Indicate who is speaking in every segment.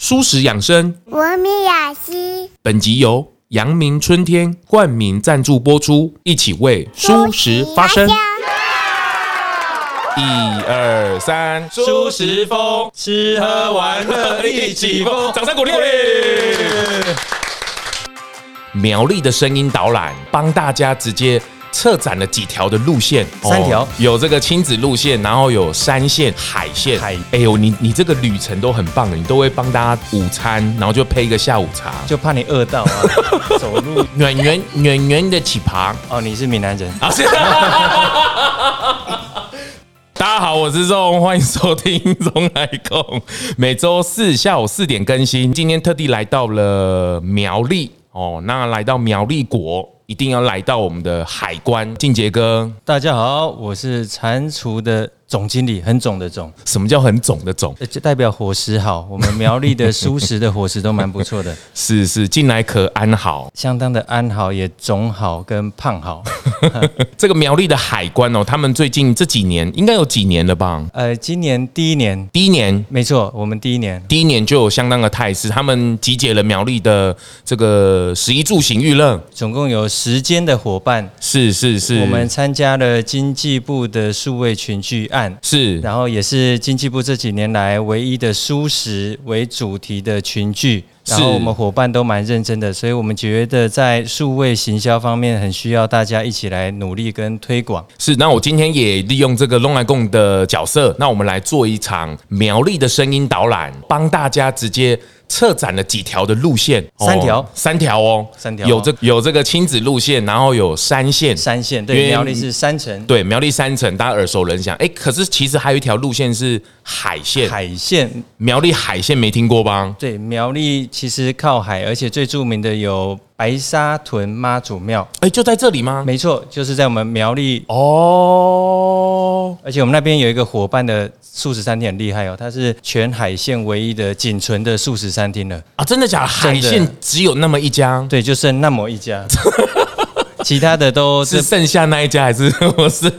Speaker 1: 蔬食养生，
Speaker 2: 文明雅西。
Speaker 1: 本集由阳明春天冠名赞助播出，一起为舒适发声。一二三，舒食风，吃喝玩乐一起疯，掌声鼓励鼓励。苗栗的声音导览，帮大家直接。策展了几条的路线，
Speaker 3: 三条、哦、
Speaker 1: 有这个亲子路线，然后有山线、海线。海，哎呦，你你这个旅程都很棒的，你都会帮大家午餐，然后就配一个下午茶，
Speaker 3: 就怕你饿到啊。走路
Speaker 1: 圆圆圆圆的起爬。
Speaker 3: 哦，你是闽南人啊？是。
Speaker 1: 大家好，我是钟，欢迎收听钟来共，每周四下午四点更新。今天特地来到了苗栗哦，那来到苗栗国。一定要来到我们的海关，进杰哥。
Speaker 3: 大家好，我是蟾蜍的。总经理很总的总，
Speaker 1: 什么叫很总的总？
Speaker 3: 就代表伙食好。我们苗栗的舒适的伙食都蛮不错的。
Speaker 1: 是 是，近来可安好，
Speaker 3: 相当的安好，也总好跟胖好。
Speaker 1: 这个苗栗的海关哦，他们最近这几年应该有几年了吧？
Speaker 3: 呃，今年第一年，
Speaker 1: 第一年，
Speaker 3: 没错，我们第一年，
Speaker 1: 第一年就有相当的态势。他们集结了苗栗的这个十一住行娱乐，
Speaker 3: 总共有十间的伙伴。
Speaker 1: 是是是，
Speaker 3: 我们参加了经济部的数位群聚案。
Speaker 1: 是，
Speaker 3: 然后也是经济部这几年来唯一的蔬食为主题的群聚，然后我们伙伴都蛮认真的，所以我们觉得在数位行销方面很需要大家一起来努力跟推广。
Speaker 1: 是，那我今天也利用这个龙来共的角色，那我们来做一场苗栗的声音导览，帮大家直接。策展了几条的路线，
Speaker 3: 三条，
Speaker 1: 三条哦，
Speaker 3: 三条。
Speaker 1: 有这有这个亲子路线，然后有山线，
Speaker 3: 山线对，苗栗是山城，
Speaker 1: 对，苗栗山城，大家耳熟能详。哎，可是其实还有一条路线是海线，
Speaker 3: 海线，
Speaker 1: 苗栗海线没听过吧？
Speaker 3: 对，苗栗其实靠海，而且最著名的有白沙屯妈祖庙，
Speaker 1: 哎，就在这里吗？
Speaker 3: 没错，就是在我们苗栗
Speaker 1: 哦，
Speaker 3: 而且我们那边有一个伙伴的。素食餐厅很厉害哦，它是全海线唯一的仅存的素食餐厅了
Speaker 1: 啊！真的假的？海线只有那么一家？
Speaker 3: 对，就剩那么一家。其他的都是，
Speaker 1: 是剩下那一家，还是 我是？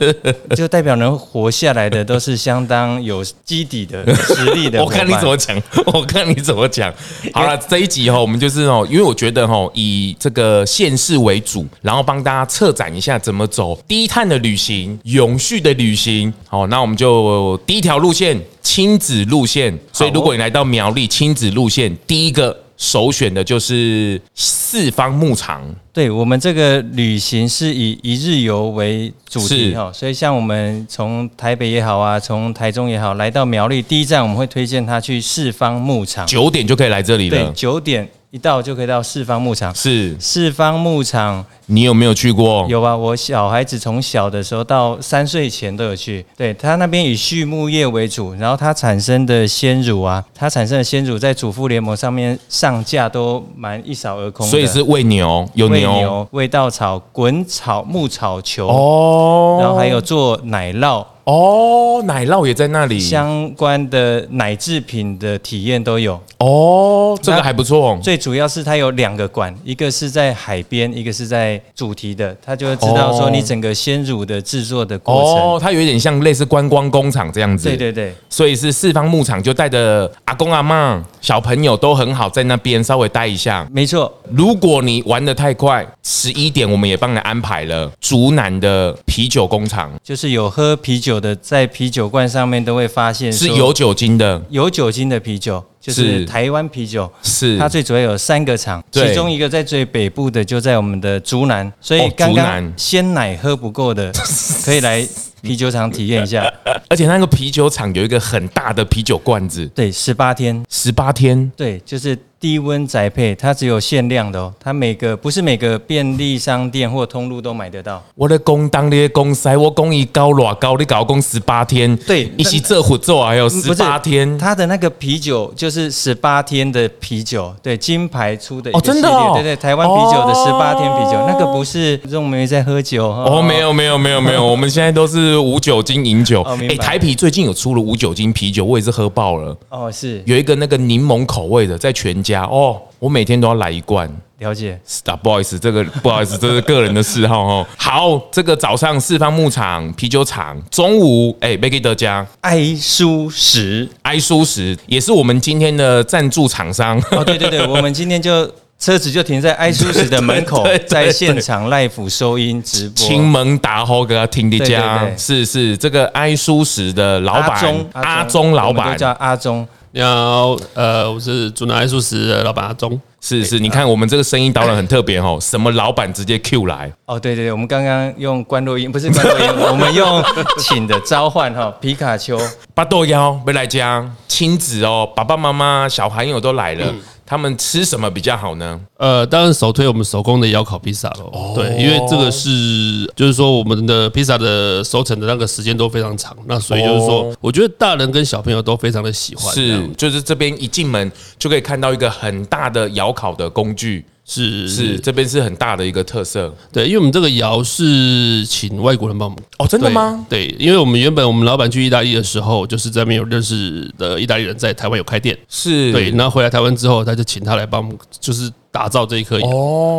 Speaker 3: 就代表能活下来的都是相当有基底的实力的。
Speaker 1: 我看你怎么讲，我看你怎么讲。好了，这一集哈，我们就是哦，因为我觉得哈，以这个县市为主，然后帮大家策展一下怎么走低碳的旅行、永续的旅行。好，那我们就第一条路线亲子路线。所以如果你来到苗栗亲子路线，第一个。首选的就是四方牧场。
Speaker 3: 对，我们这个旅行是以一日游为主题哈，所以像我们从台北也好啊，从台中也好，来到苗栗，第一站我们会推荐他去四方牧场，
Speaker 1: 九点就可以来这里了。
Speaker 3: 对，九点一到就可以到四方牧场。
Speaker 1: 是
Speaker 3: 四方牧场。
Speaker 1: 你有没有去过？
Speaker 3: 有啊，我小孩子从小的时候到三岁前都有去。对，他那边以畜牧业为主，然后它产生的鲜乳啊，它产生的鲜乳在主妇联盟上面上架都蛮一扫而空。
Speaker 1: 所以是喂牛，有牛，
Speaker 3: 喂牛，味稻草，滚草，牧草球。哦，然后还有做奶酪。
Speaker 1: 哦，奶酪也在那里，
Speaker 3: 相关的奶制品的体验都有。
Speaker 1: 哦，这个还不错。
Speaker 3: 最主要是它有两个馆，一个是在海边，一个是在主题的，他就会知道说你整个鲜乳的制作的过程。
Speaker 1: 哦，它有点像类似观光工厂这样子。
Speaker 3: 对对对，
Speaker 1: 所以是四方牧场，就带着阿公阿嬷、小朋友都很好，在那边稍微待一下。
Speaker 3: 没错，
Speaker 1: 如果你玩的太快，十一点我们也帮你安排了竹南的啤酒工厂，
Speaker 3: 就是有喝啤酒。的在啤酒罐上面都会发现
Speaker 1: 是有酒精的，
Speaker 3: 有酒精的啤酒就是台湾啤酒，
Speaker 1: 是。
Speaker 3: 它最主要有三个厂，其中一个在最北部的就在我们的竹南，所以刚刚鲜奶喝不够的 可以来啤酒厂体验一下，
Speaker 1: 而且那个啤酒厂有一个很大的啤酒罐子，
Speaker 3: 对，十八天，
Speaker 1: 十八天，
Speaker 3: 对，就是。低温宅配，它只有限量的哦，它每个不是每个便利商店或通路都买得到。
Speaker 1: 我的工当的公塞，我工艺高偌高，你搞工十八天，
Speaker 3: 对，
Speaker 1: 一起这虎做还有十八天。
Speaker 3: 它的那个啤酒就是十八天的啤酒，对，金牌出的
Speaker 1: 哦，真的哦，
Speaker 3: 对对，台湾啤酒的十八天啤酒，哦、那个不是用没在喝酒哦，
Speaker 1: 哦，没有没有没有没有，我们现在都是无酒精饮酒。哎、哦，台啤最近有出了无酒精啤酒，我也是喝爆了。
Speaker 3: 哦，是
Speaker 1: 有一个那个柠檬口味的，在全家哦。我每天都要来一罐。
Speaker 3: 了解
Speaker 1: ，Stop，不好意思，这个不好意思，这是个人的嗜好哦。好，这个早上四方牧场啤酒厂，中午哎，贝给德家
Speaker 3: 爱舒食，
Speaker 1: 爱舒食也是我们今天的赞助厂商。
Speaker 3: 哦，对对对，我们今天就车子就停在爱舒食的门口，在现场 live 收音直播，
Speaker 1: 亲门打吼给他听的家，是是这个爱舒食的老板阿忠老板，
Speaker 3: 叫阿忠。
Speaker 4: 你好，呃，我是主南爱素食的老板阿忠。
Speaker 1: 是是，你看我们这个声音导览很特别哦，什么老板直接 Q 来。
Speaker 3: 哦，对对对，我们刚刚用关录音，不是关录音，我们用请的召唤哈，皮卡丘。
Speaker 1: 巴豆妖没来家，亲子哦，爸爸妈妈小朋友都来了。嗯他们吃什么比较好呢？
Speaker 4: 呃，当然首推我们手工的窑烤披萨喽。哦、对，因为这个是，就是说我们的披萨的熟成的那个时间都非常长，那所以就是说，我觉得大人跟小朋友都非常的喜欢。
Speaker 1: 是，就是这边一进门就可以看到一个很大的窑烤的工具。是是，这边是很大的一个特色。
Speaker 4: 对，因为我们这个窑是请外国人帮我们。
Speaker 1: 哦，真的吗？
Speaker 4: 对，因为我们原本我们老板去意大利的时候，就是这边有认识的意大利人在台湾有开店。是对，然后回来台湾之后，他就请他来帮我们，就是。打造这一颗窑，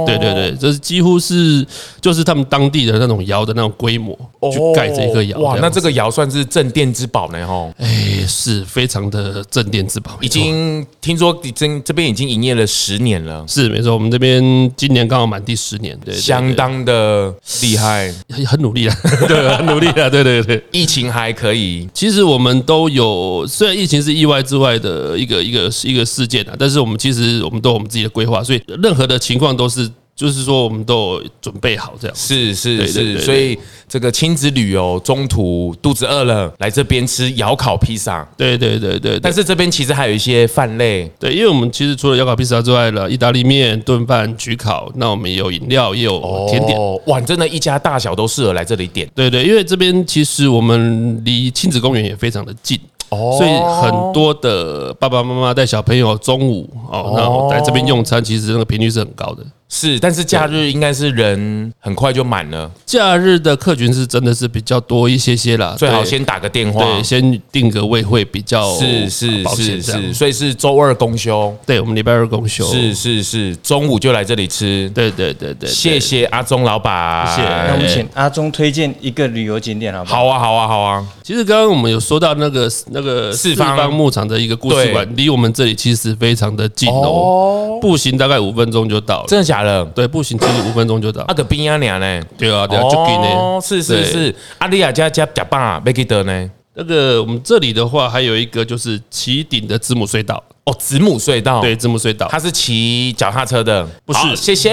Speaker 4: 对对对，这是几乎是就是他们当地的那种窑的那种规模去盖这一颗窑。
Speaker 1: 哇，那这个窑算是镇店之宝呢，吼！
Speaker 4: 哎，是非常的镇店之宝。
Speaker 1: 已经听说你这这边已经营业了十年了，
Speaker 4: 是没错。我们这边今年刚好满第十年，对，
Speaker 1: 相当的厉害，
Speaker 4: 很努力了，对，很努力了，对对对。
Speaker 1: 疫情还可以，
Speaker 4: 其实我们都有，虽然疫情是意外之外的一个一个一个事件啊，但是我们其实我们都有我们自己的规划，所以。任何的情况都是，就是说我们都有准备好这样。
Speaker 1: 是是是，所以这个亲子旅游中途肚子饿了，来这边吃窑烤披萨。
Speaker 4: 对对对对。
Speaker 1: 但是这边其实还有一些饭类。
Speaker 4: 对，因为我们其实除了窑烤披萨之外了，意大利面、炖饭、焗烤，那我们也有饮料，也有甜点。
Speaker 1: 哇，真的，一家大小都适合来这里点。
Speaker 4: 对对，因为这边其实我们离亲子公园也非常的近。所以很多的爸爸妈妈带小朋友中午哦，然后来这边用餐，其实那个频率是很高的。
Speaker 1: 是，但是假日应该是人很快就满了。
Speaker 4: 假日的客群是真的是比较多一些些啦，
Speaker 1: 最好先打个电话，
Speaker 4: 对，先定个位会比较
Speaker 1: 是是是是，所以是周二公休，
Speaker 4: 对，我们礼拜二公休，
Speaker 1: 是是是，中午就来这里吃，
Speaker 4: 对对对对，
Speaker 1: 谢谢阿忠老板，谢谢。
Speaker 3: 那我们请阿忠推荐一个旅游景点好不好？
Speaker 1: 好啊好啊好啊。
Speaker 4: 其实刚刚我们有说到那个那个四方牧场的一个故事馆，离我们这里其实非常的近哦，步行大概五分钟就到了，
Speaker 1: 真的假的？
Speaker 4: 对，步行其实五分钟就到。
Speaker 1: 啊个边啊娘呢？
Speaker 4: 对啊，对啊，就近呢。哦，
Speaker 1: 是是是。阿利亚家家假爸没记得呢。
Speaker 4: 那个我们这里的话，还有一个就是旗顶的字母隧道。
Speaker 1: 哦，子母隧道，
Speaker 4: 对，子母隧道，
Speaker 1: 他是骑脚踏车的，
Speaker 4: 不是？
Speaker 1: 谢谢。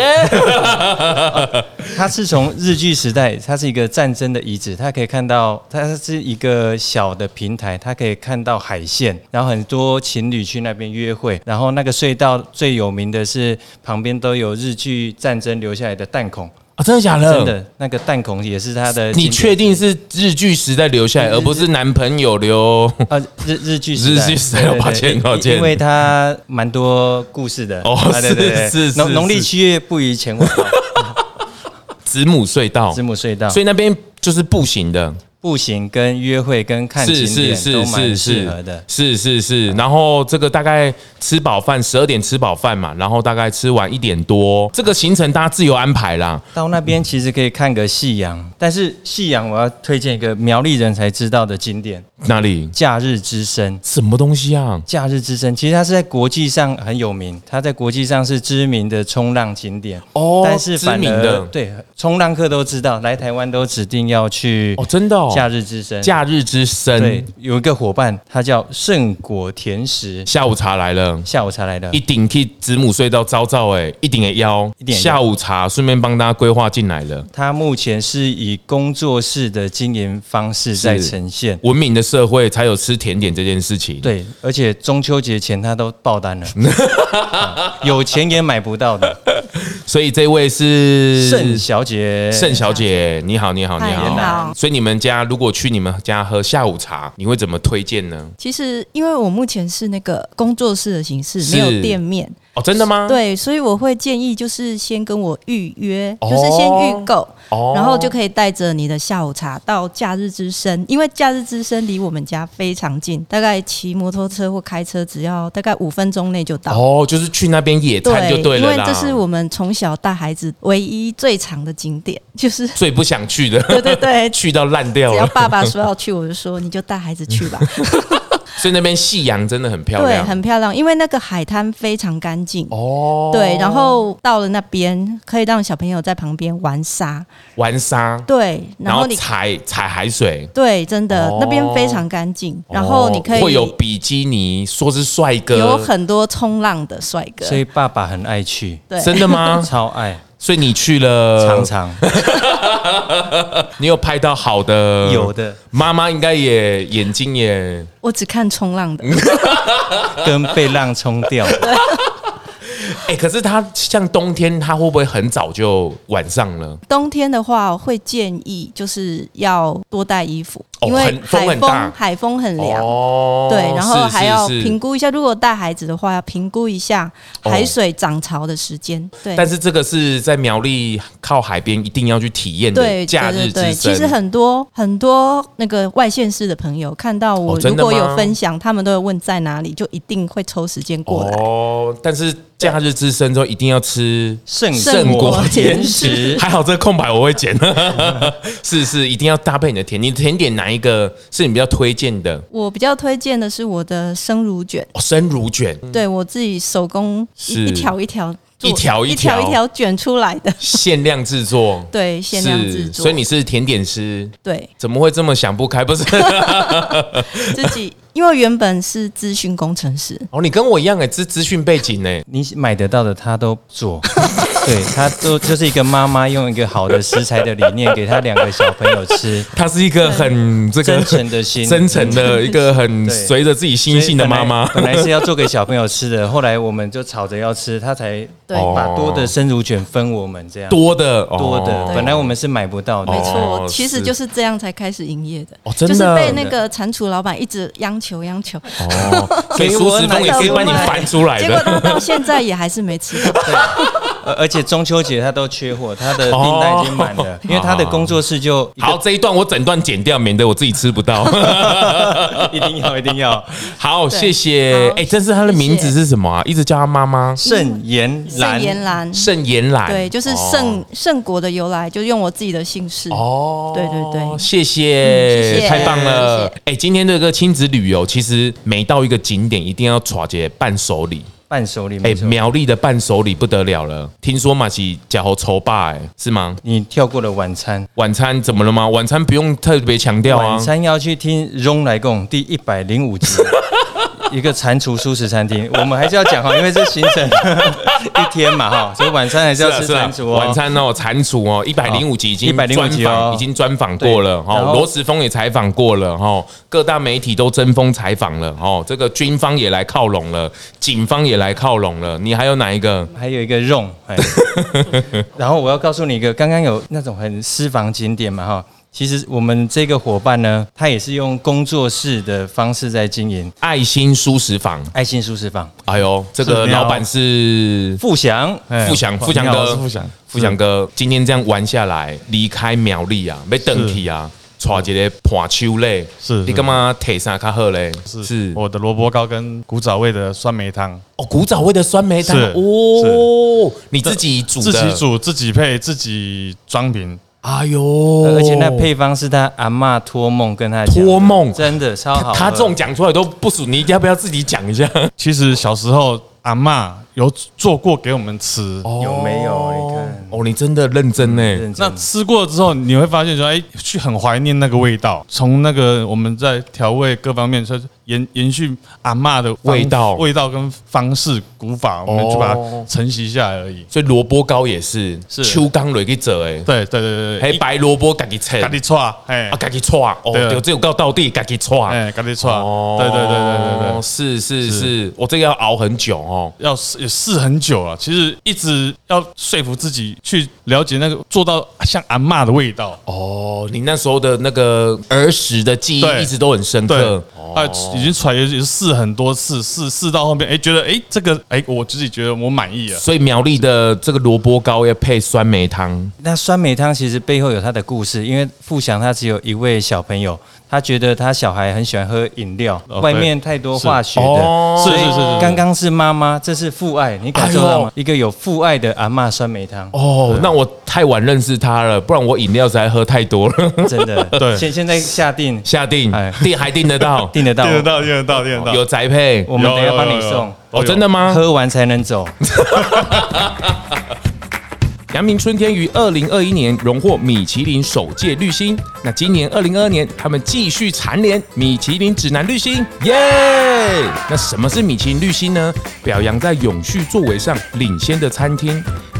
Speaker 3: 他是从日据时代，它是一个战争的遗址，它可以看到，它是一个小的平台，它可以看到海线，然后很多情侣去那边约会，然后那个隧道最有名的是旁边都有日据战争留下来的弹孔。
Speaker 1: 啊，真的假的？
Speaker 3: 真的，那个弹孔也是他的。
Speaker 1: 你确定是日剧时代留下来，而不是男朋友留？
Speaker 3: 啊，日日剧
Speaker 1: 日剧时代，抱歉抱歉，
Speaker 3: 因为他蛮多故事的。
Speaker 1: 哦，是是是，
Speaker 3: 农农历七月不宜前往。
Speaker 1: 子母隧道，
Speaker 3: 子母隧道，
Speaker 1: 所以那边就是步行的。
Speaker 3: 步行跟约会跟看景点都蛮适合的，
Speaker 1: 是是是。然后这个大概吃饱饭，十二点吃饱饭嘛，然后大概吃完一点多，这个行程大家自由安排啦。
Speaker 3: 到那边其实可以看个夕阳，但是夕阳我要推荐一个苗栗人才知道的景点，
Speaker 1: 哪里？
Speaker 3: 假日之声，
Speaker 1: 什么东西啊？
Speaker 3: 假日之声其实它是在国际上很有名，它在国际上是知名的冲浪景点哦。但是知名的对冲浪客都知道，来台湾都指定要去
Speaker 1: 哦，真的哦。
Speaker 3: 假日之声，
Speaker 1: 假日之声，
Speaker 3: 对，有一个伙伴，他叫圣果甜食。
Speaker 1: 下午茶来了，
Speaker 3: 下午茶来了，
Speaker 1: 一顶替子母隧道招招哎，一顶的腰，一点下午茶顺便帮大家规划进来了。
Speaker 3: 他目前是以工作室的经营方式在呈现，
Speaker 1: 文明的社会才有吃甜点这件事情。
Speaker 3: 对，而且中秋节前他都爆单了，有钱也买不到的。
Speaker 1: 所以这位是
Speaker 3: 盛小姐，
Speaker 1: 盛小姐，你好，你好，你好。所以你们家如果去你们家喝下午茶，你会怎么推荐呢？
Speaker 5: 其实因为我目前是那个工作室的形式，没有店面。
Speaker 1: 哦，真的吗？
Speaker 6: 对，所以我会建议就是先跟我预约，哦、就是先预购，哦、然后就可以带着你的下午茶到假日之声，因为假日之声离我们家非常近，大概骑摩托车或开车只要大概五分钟内就到。
Speaker 1: 哦，就是去那边野餐就对了，
Speaker 6: 对，因为这是我们从小带孩子唯一最长的景点，就是
Speaker 1: 最不想去的。
Speaker 6: 对对对，
Speaker 1: 去到烂掉了。
Speaker 6: 只要爸爸说要去，我就说你就带孩子去吧。
Speaker 1: 所以那边夕阳真的很漂亮，
Speaker 6: 对，很漂亮，因为那个海滩非常干净。哦。对，然后到了那边可以让小朋友在旁边玩沙，
Speaker 1: 玩沙，
Speaker 6: 对，
Speaker 1: 然后你踩踩海水，
Speaker 6: 对，真的那边非常干净。然后你可以
Speaker 1: 会有比基尼，说是帅哥，
Speaker 6: 有很多冲浪的帅哥，
Speaker 3: 所以爸爸很爱去，
Speaker 6: 对，
Speaker 1: 真的吗？
Speaker 3: 超爱。
Speaker 1: 所以你去了，
Speaker 3: 常常，
Speaker 1: 你有拍到好的，
Speaker 3: 有的，
Speaker 1: 妈妈应该也眼睛也，
Speaker 6: 我只看冲浪的，
Speaker 3: 跟被浪冲掉。
Speaker 1: 哎、欸，可是他像冬天，他会不会很早就晚上了？
Speaker 6: 冬天的话，我会建议就是要多带衣服，
Speaker 1: 哦、
Speaker 6: 因为海风
Speaker 1: 风
Speaker 6: 海风很凉。哦，对，然后还要评估一下，如果带孩子的话，要评估一下海水涨潮的时间。哦、对，
Speaker 1: 但是这个是在苗栗靠海边一定要去体验的。对，假日之声。对，
Speaker 6: 其实很多很多那个外县市的朋友看到我如果有分享，他们都会问在哪里，就一定会抽时间过来。
Speaker 1: 哦，但是。假日之声之后一定要吃
Speaker 3: 圣
Speaker 1: 圣果甜
Speaker 3: 食，
Speaker 1: 还好这个空白我会剪。是是，一定要搭配你的甜。你甜点哪一个是你比较推荐的？
Speaker 6: 我比较推荐的是我的生乳卷。
Speaker 1: 哦，生乳卷，
Speaker 6: 对我自己手工一条一条。
Speaker 1: 一条一条
Speaker 6: 一条卷出来的
Speaker 1: 限量制作，
Speaker 6: 对，限量制作。
Speaker 1: 所以你是甜点师，
Speaker 6: 对？
Speaker 1: 怎么会这么想不开？不是
Speaker 6: 自己，因为原本是资讯工程师。
Speaker 1: 哦，你跟我一样哎，资资讯背景哎，
Speaker 3: 你买得到的他都做，对，他都就是一个妈妈用一个好的食材的理念给他两个小朋友吃，
Speaker 1: 他是一个很这个
Speaker 3: 真诚的心，
Speaker 1: 真诚的一个很随着自己心性的妈妈。
Speaker 3: 本来是要做给小朋友吃的，后来我们就吵着要吃，他才。对，把多的生乳卷分我们这样，
Speaker 1: 多的
Speaker 3: 多的，本来我们是买不到的，
Speaker 6: 没错，其实就是这样才开始营业的，
Speaker 1: 哦，真的，
Speaker 6: 就是被那个蟾蜍老板一直央求央求，
Speaker 1: 哦，所以舒食风也可以帮你翻出来的，
Speaker 6: 结果到现在也还是没吃到，对，
Speaker 3: 而 且中秋节他都缺货，他的订单已经满了，因为他的工作室就
Speaker 1: 好，这一段我整段剪掉，免得我自己吃不到
Speaker 3: 一定要一定要，
Speaker 1: 好，谢谢，哎，这是他的名字是什么啊？一直叫他妈妈
Speaker 3: 盛妍。
Speaker 6: 盛妍兰，
Speaker 1: 盛妍兰，
Speaker 6: 对，就是盛盛国的由来，就用我自己的姓氏。哦，对对对，
Speaker 1: 谢谢，太棒了。哎，今天这个亲子旅游，其实每到一个景点，一定要抓些伴手礼。
Speaker 3: 伴手礼，
Speaker 1: 哎，苗栗的伴手礼不得了了，听说嘛是假猴筹霸，哎，是吗？
Speaker 3: 你跳过了晚餐，
Speaker 1: 晚餐怎么了吗？晚餐不用特别强调啊。
Speaker 3: 晚餐要去听荣来共第一百零五集。一个蟾蜍素食餐厅，我们还是要讲哈，因为这行程 一天嘛哈，所以晚餐还是要吃蟾蜍。
Speaker 1: 晚餐哦，蟾蜍哦，一百零五集已经
Speaker 3: 一百零五集哦，
Speaker 1: 已经专访过了哈。罗时丰也采访过了哈，各大媒体都争锋采访了哈。这个军方也来靠拢了，警方也来靠拢了。你还有哪一个？
Speaker 3: 还有一个肉。然后我要告诉你一个，刚刚有那种很私房景点嘛哈。其实我们这个伙伴呢，他也是用工作室的方式在经营
Speaker 1: 爱心舒适房。
Speaker 3: 爱心舒适房，
Speaker 1: 哎呦，这个老板是
Speaker 3: 富祥，
Speaker 1: 富祥，富祥哥，富祥，富祥哥，今天这样玩下来，离开苗栗啊，没等去啊，带一个盘秋嘞，
Speaker 7: 是
Speaker 1: 你干嘛提啥卡好嘞？
Speaker 7: 是我的萝卜糕跟古早味的酸梅汤。
Speaker 1: 哦，古早味的酸梅汤，哦，你自己煮的，
Speaker 7: 自己煮，自己配，自己装瓶。
Speaker 1: 哎呦！
Speaker 3: 而且那配方是他阿嬷托梦跟他
Speaker 1: 托梦，
Speaker 3: 真的超好。
Speaker 1: 他这种讲出来都不属，你要不要自己讲一下？
Speaker 7: 其实小时候阿嬷有做过给我们吃，
Speaker 3: 有没有？你看，
Speaker 1: 哦，你真的认真呢。
Speaker 7: 那吃过之后，你会发现说，哎，去很怀念那个味道。从那个我们在调味各方面，说。延延续阿嬷的味道，味道跟方式古法，我们就把它承袭下来而已。
Speaker 1: 所以萝卜糕也是，是。秋刚蕊给折哎，
Speaker 7: 对对对对，
Speaker 1: 还白萝卜自己切，
Speaker 7: 自己搓，哎，
Speaker 1: 啊自己搓，哦，对，只有到到地自己搓，
Speaker 7: 哎，自己搓，对对对对对对，
Speaker 1: 是是是，我这个要熬很久哦，
Speaker 7: 要试很久了，其实一直要说服自己去了解那个做到像阿嬷的味道。
Speaker 1: 哦，你那时候的那个儿时的记忆一直都很深刻。
Speaker 7: 啊，已经出来也是试很多次，试试到后面，哎，觉得哎这个哎我自己觉得我满意了。
Speaker 1: 所以苗栗的这个萝卜糕要配酸梅汤。
Speaker 3: 那酸梅汤其实背后有它的故事，因为富祥他只有一位小朋友。他觉得他小孩很喜欢喝饮料，外面太多化学的，
Speaker 7: 是是是是。
Speaker 3: 刚刚是妈妈，这是父爱，你感受到吗？一个有父爱的阿嬷酸梅汤。
Speaker 1: 哦，那我太晚认识他了，不然我饮料实在喝太多了。
Speaker 3: 真的，对。现现在下定
Speaker 1: 下定，订还订得到，
Speaker 3: 订得到，
Speaker 7: 订得到，订得到，订得到。
Speaker 1: 有宅配，
Speaker 3: 我们等下帮你送。
Speaker 1: 哦，真的吗？
Speaker 3: 喝完才能走。
Speaker 1: 阳明春天于二零二一年荣获米其林首届绿星，那今年二零二二年他们继续蝉联米其林指南绿星，耶！那什么是米其林绿星呢？表扬在永续作为上领先的餐厅。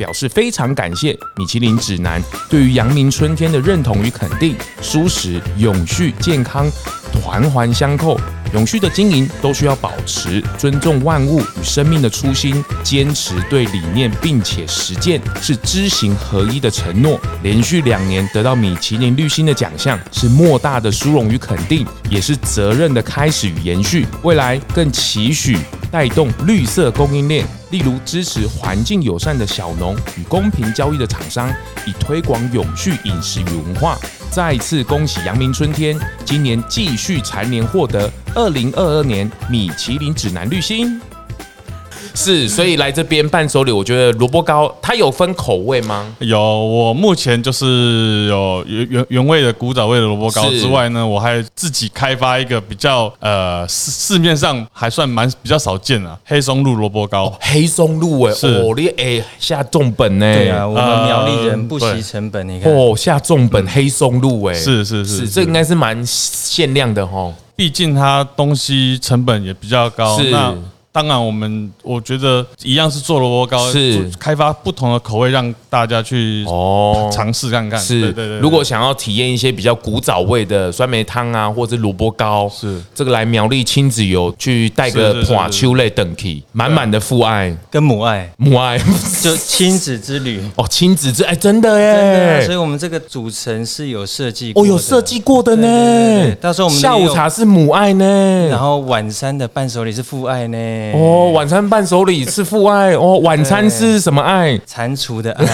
Speaker 1: 表示非常感谢米其林指南对于阳明春天的认同与肯定，舒适永续健康环环相扣，永续的经营都需要保持尊重万物与生命的初心，坚持对理念并且实践是知行合一的承诺。连续两年得到米其林绿星的奖项，是莫大的殊荣与肯定，也是责任的开始与延续。未来更期许。带动绿色供应链，例如支持环境友善的小农与公平交易的厂商，以推广永续饮食与文化。再次恭喜阳明春天，今年继续蝉联获得二零二二年米其林指南绿星。是，所以来这边伴手礼，我觉得萝卜糕它有分口味吗？
Speaker 7: 有，我目前就是有原原原味的古早味的萝卜糕之外呢，我还自己开发一个比较呃市市面上还算蛮比较少见啊黑松露萝卜糕。哦、
Speaker 1: 黑松露哎，哦，你哎下重本呢？
Speaker 3: 对啊，我们苗栗人不惜成本，你看
Speaker 1: 哦，下重本黑松露哎，
Speaker 7: 是是是，是，
Speaker 1: 这应该是蛮限量的哈，
Speaker 7: 毕竟它东西成本也比较高。是。当然，我们我觉得一样是做萝卜糕，是。开发不同的口味，让大家去哦。尝试看看。
Speaker 1: 是，对对对。如果想要体验一些比较古早味的酸梅汤啊，或者萝卜糕，是。这个来苗栗亲子游去带个花秋类等体，满满的父爱。
Speaker 3: 跟母爱，
Speaker 1: 母爱。
Speaker 3: 就亲子之旅。
Speaker 1: 哦，亲子之哎，真的耶！
Speaker 3: 所以我们这个组成是有设计
Speaker 1: 哦，有设计过的呢。
Speaker 3: 到时候我们
Speaker 1: 下午茶是母爱呢，
Speaker 3: 然后晚餐的伴手礼是父爱呢。
Speaker 1: 哦，晚餐伴手礼是父爱哦，晚餐是什么爱？
Speaker 3: 蟾蜍的爱，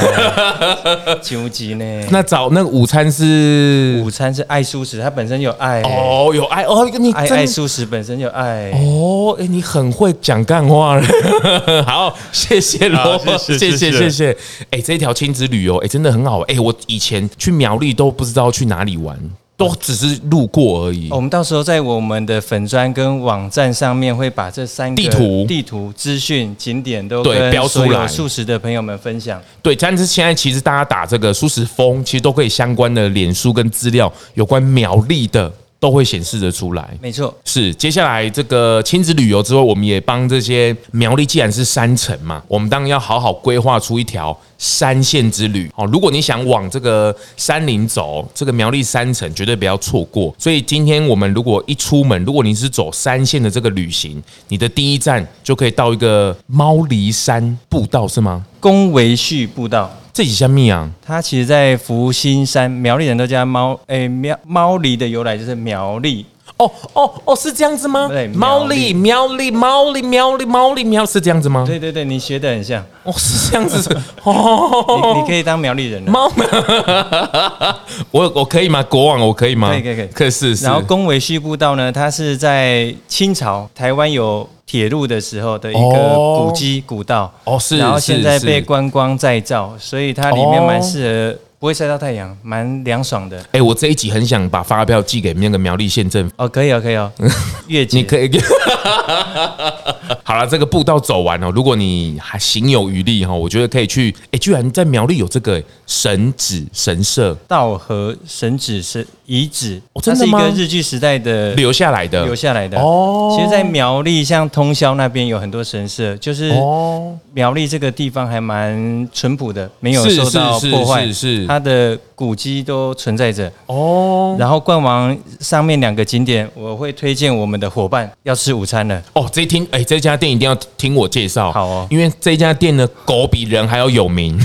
Speaker 3: 纠结呢？
Speaker 1: 那早那个午餐是？
Speaker 3: 午餐是爱蔬食，它本身有爱
Speaker 1: 哦，有爱哦，你
Speaker 3: 爱爱蔬食本身有爱
Speaker 1: 哦，哎，你很会讲干话了，好，谢谢罗，谢谢谢谢，哎，这条亲子旅游哎，真的很好，哎，我以前去苗栗都不知道去哪里玩。都只是路过而已。
Speaker 3: 我们到时候在我们的粉砖跟网站上面会把这三个地图、地图资讯、景点都对标出来，素食的朋友们分享。
Speaker 1: 对，但是现在其实大家打这个素食风，其实都可以相关的脸书跟资料，有关苗栗的。都会显示得出来，
Speaker 3: 没错，
Speaker 1: 是接下来这个亲子旅游之后，我们也帮这些苗栗，既然是山城嘛，我们当然要好好规划出一条山线之旅。哦，如果你想往这个山林走，这个苗栗山城绝对不要错过。所以今天我们如果一出门，如果你是走山线的这个旅行，你的第一站就可以到一个猫狸山步道，是吗？
Speaker 3: 公维序步道。
Speaker 1: 这是什么啊？
Speaker 3: 它其实，在福星山，苗栗人都叫猫，诶，苗猫狸的由来就是苗栗。
Speaker 1: 哦哦哦，是这样子吗？对，猫力喵力猫力喵力猫力喵是这样子吗？
Speaker 3: 对对对，你学的很像。
Speaker 1: 哦，是这样子。哦，
Speaker 3: 你你可以当苗栗人了。
Speaker 1: 猫，我我可以吗？国王我可以吗？
Speaker 3: 可以可以可以。
Speaker 1: 可是，
Speaker 3: 然后公维序步道呢，它是在清朝台湾有。铁路的时候的一个古迹古道
Speaker 1: 哦，是，
Speaker 3: 然后现在被观光再造，所以它里面蛮适合不会晒到太阳，蛮凉爽的。
Speaker 1: 哎，我这一集很想把发票寄给那个苗栗县政府。
Speaker 3: 哦，可以哦，可以哦。月姐，
Speaker 1: 你可以。好了，这个步道走完了，如果你还行有余力哈，我觉得可以去。哎，居然在苗栗有这个神指神社，
Speaker 3: 道和神只是遗址？它是一个日据时代的
Speaker 1: 留下来的，
Speaker 3: 留下来的。哦，其实，在苗栗像通宵那边有很多神社，就是苗栗这个地方还蛮淳朴的，没有受到破坏，是它的古迹都存在着。哦，然后逛完上面两个景点，我会推荐我们的伙伴要吃午餐了。
Speaker 1: 哦，这一听，哎，这家店一定要听我介绍，
Speaker 3: 好哦，
Speaker 1: 因为这家店的狗比人还要有名。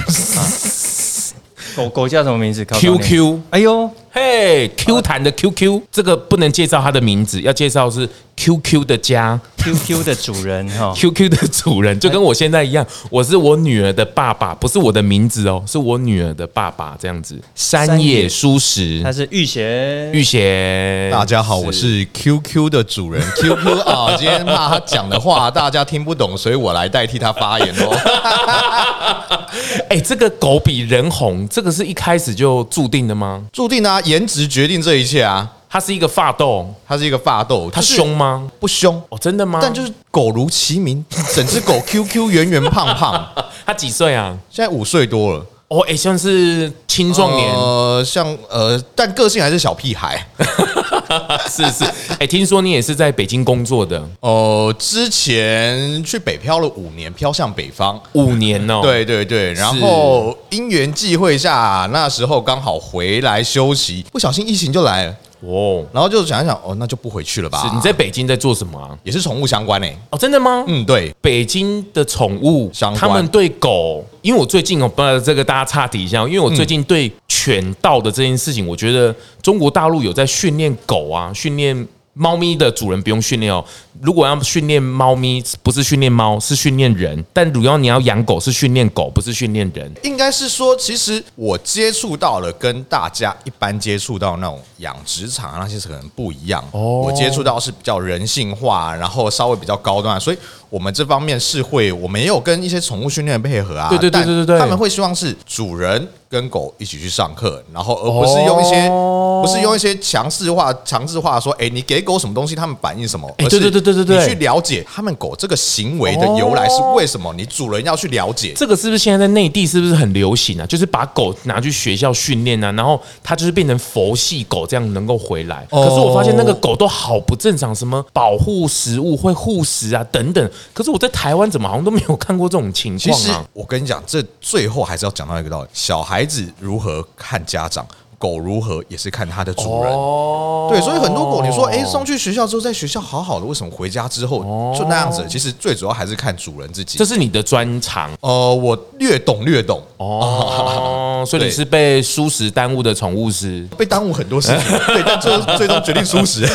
Speaker 3: 狗狗叫什么名字
Speaker 1: ？QQ。
Speaker 3: 哎呦。
Speaker 1: 嘿、hey，Q 弹的 QQ，这个不能介绍他的名字，要介绍是 QQ 的家
Speaker 3: ，QQ 的主人 哈
Speaker 1: ，QQ 的主人就跟我现在一样，我是我女儿的爸爸，不是我的名字哦，是我女儿的爸爸这样子。山野书食，
Speaker 3: 他是玉贤，
Speaker 1: 玉贤，
Speaker 8: 大家好，我是 QQ 的主人 QQ 啊，今天怕他讲的话大家听不懂，所以我来代替他发言哦。
Speaker 1: 哎，这个狗比人红，这个是一开始就注定的吗？
Speaker 8: 注定啊。颜值决定这一切啊！
Speaker 1: 他是一个发豆，
Speaker 8: 他是一个发豆，
Speaker 1: 他凶吗？
Speaker 8: 不凶
Speaker 1: 哦，真的吗？
Speaker 8: 但就是狗如其名，整只狗 QQ 圆圆胖胖。
Speaker 1: 他几岁啊？
Speaker 8: 现在五岁多了。
Speaker 1: 哦，哎，像是青壮年，
Speaker 8: 呃，像呃，但个性还是小屁孩。
Speaker 1: 是是，哎，听说你也是在北京工作的。
Speaker 8: 哦，之前去北漂了五年，漂向北方
Speaker 1: 五年哦。
Speaker 8: 对对对，然后因缘际会下，那时候刚好回来休息，不小心疫情就来了。哦，然后就想一想，哦，那就不回去了吧。
Speaker 1: 是你在北京在做什么啊？
Speaker 8: 也是宠物相关诶。
Speaker 1: 哦，真的吗？
Speaker 8: 嗯，对，
Speaker 1: 北京的宠物
Speaker 8: 相关，
Speaker 1: 他们对狗，因为我最近哦，不这个大家岔题一下，因为我最近对犬道的这件事情，我觉得中国大陆有在训练狗啊，训练。猫咪的主人不用训练哦。如果要训练猫咪，不是训练猫，是训练人。但主要你要养狗，是训练狗，不是训练人。
Speaker 8: 应该是说，其实我接触到了跟大家一般接触到那种养殖场那些可能不一样。哦，我接触到是比较人性化，然后稍微比较高端，所以我们这方面是会，我们也有跟一些宠物训练配合啊。
Speaker 1: 对对对对对对，
Speaker 8: 他们会希望是主人跟狗一起去上课，然后而不是用一些不是用一些强势化、强制化说，哎，你给狗什么东西，他们反应什么？
Speaker 1: 对对对对对对对，
Speaker 8: 你去了解他们狗这个行为的由来是为什么？你主人要去了解。
Speaker 1: 这个是不是现在在内地是不是很流行啊？就是把狗拿去学校训练啊，然后它就是变成佛系狗这样能够回来。可是我发现那个狗都好不正常，什么保护食物会护食啊等等。可是我在台湾怎么好像都没有看过这种情况啊？
Speaker 8: 我跟你讲，这最后还是要讲到一个道理：小孩子如何看家长。狗如何也是看它的主人，哦对，所以很多狗你说，哎，送去学校之后，在学校好好的，为什么回家之后就那样子？其实最主要还是看主人自己。
Speaker 1: 这是你的专长，
Speaker 8: 呃，我略懂略懂
Speaker 1: 哦，所以你是被舒食耽误的宠物师，
Speaker 8: 被耽误很多事情，对，但 最最终决定舒食。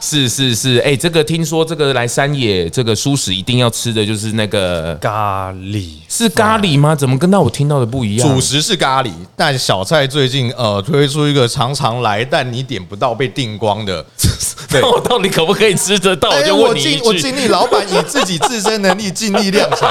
Speaker 1: 是 是是，哎，这个听说这个来山野这个舒食一定要吃的就是那个
Speaker 3: 咖喱，
Speaker 1: 是咖喱吗？怎么跟到我听到的不一样？
Speaker 8: 主食是咖喱，但小菜最近呃。呃，推出一个常常来但你点不到被订光的，
Speaker 1: 那，我到底可不可以吃得到？我就问你一句，
Speaker 8: 我尽力，老板以自己自身能力 尽力量产。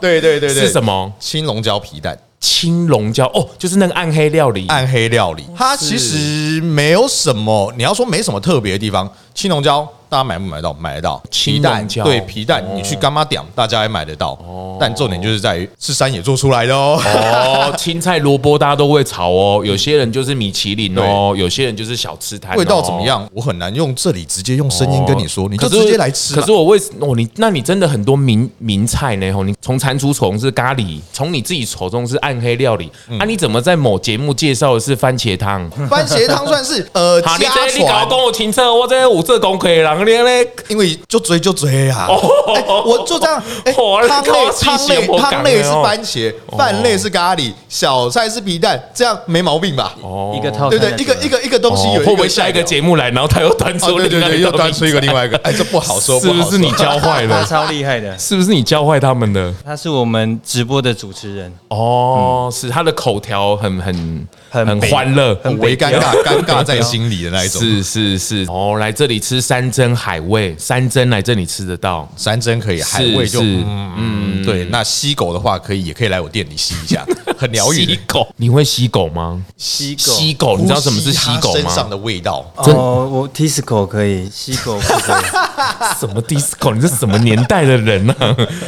Speaker 8: 对对对对，
Speaker 1: 是什么？
Speaker 8: 青龙椒皮蛋，
Speaker 1: 青龙椒哦，就是那个暗黑料理，
Speaker 8: 暗黑料理，它其实没有什么，你要说没什么特别的地方，青龙椒。大家买不买得到？买得到皮蛋，对皮蛋，你去干妈点，大家也买得到。哦但重点就是在于是山野做出来的哦。哦，
Speaker 1: 青菜萝卜大家都会炒哦。有些人就是米其林哦，有些人就是小吃摊。
Speaker 8: 味道怎么样？我很难用这里直接用声音跟你说，你就直接来吃。
Speaker 1: 可是我为哦，你那你真的很多名名菜呢？吼，你从蟾蜍虫是咖喱，从你自己口中是暗黑料理，啊，你怎么在某节目介绍的是番茄汤？
Speaker 8: 番茄汤算是呃 家传。
Speaker 1: 你搞跟我停车，我这五这功课人。
Speaker 8: 因为就追就追啊！我就这样，汤类汤类汤类是番茄，饭类是咖喱，小菜是皮蛋，这样没毛病吧？
Speaker 3: 哦，一个套
Speaker 8: 对对，一个一个一个东西有。
Speaker 1: 会不会下一个节目来，然后他又端出？
Speaker 8: 对对对，又端出一个另外一个。哎，这不好说，
Speaker 1: 是不是你教坏的？
Speaker 3: 超厉害的，
Speaker 1: 是不是你教坏他们的？
Speaker 3: 他是我们直播的主持人
Speaker 1: 哦，是他的口条很很很欢乐，
Speaker 8: 很为尴尬，尴尬在 心里的那一种。
Speaker 1: 是是是，哦，来这里吃山珍海味。山珍来这里吃得到，
Speaker 8: 山珍可以，海味就嗯嗯对。那吸狗的话，可以也可以来我店里吸一下。很疗愈。
Speaker 1: 吸狗，你会吸狗吗？
Speaker 3: 吸狗，
Speaker 1: 吸狗，你知道什么是吸狗吗？
Speaker 8: 身上的味道。
Speaker 3: 哦，我 disco 可以，吸狗不可以。
Speaker 1: 什么 disco？你是什么年代的人呢？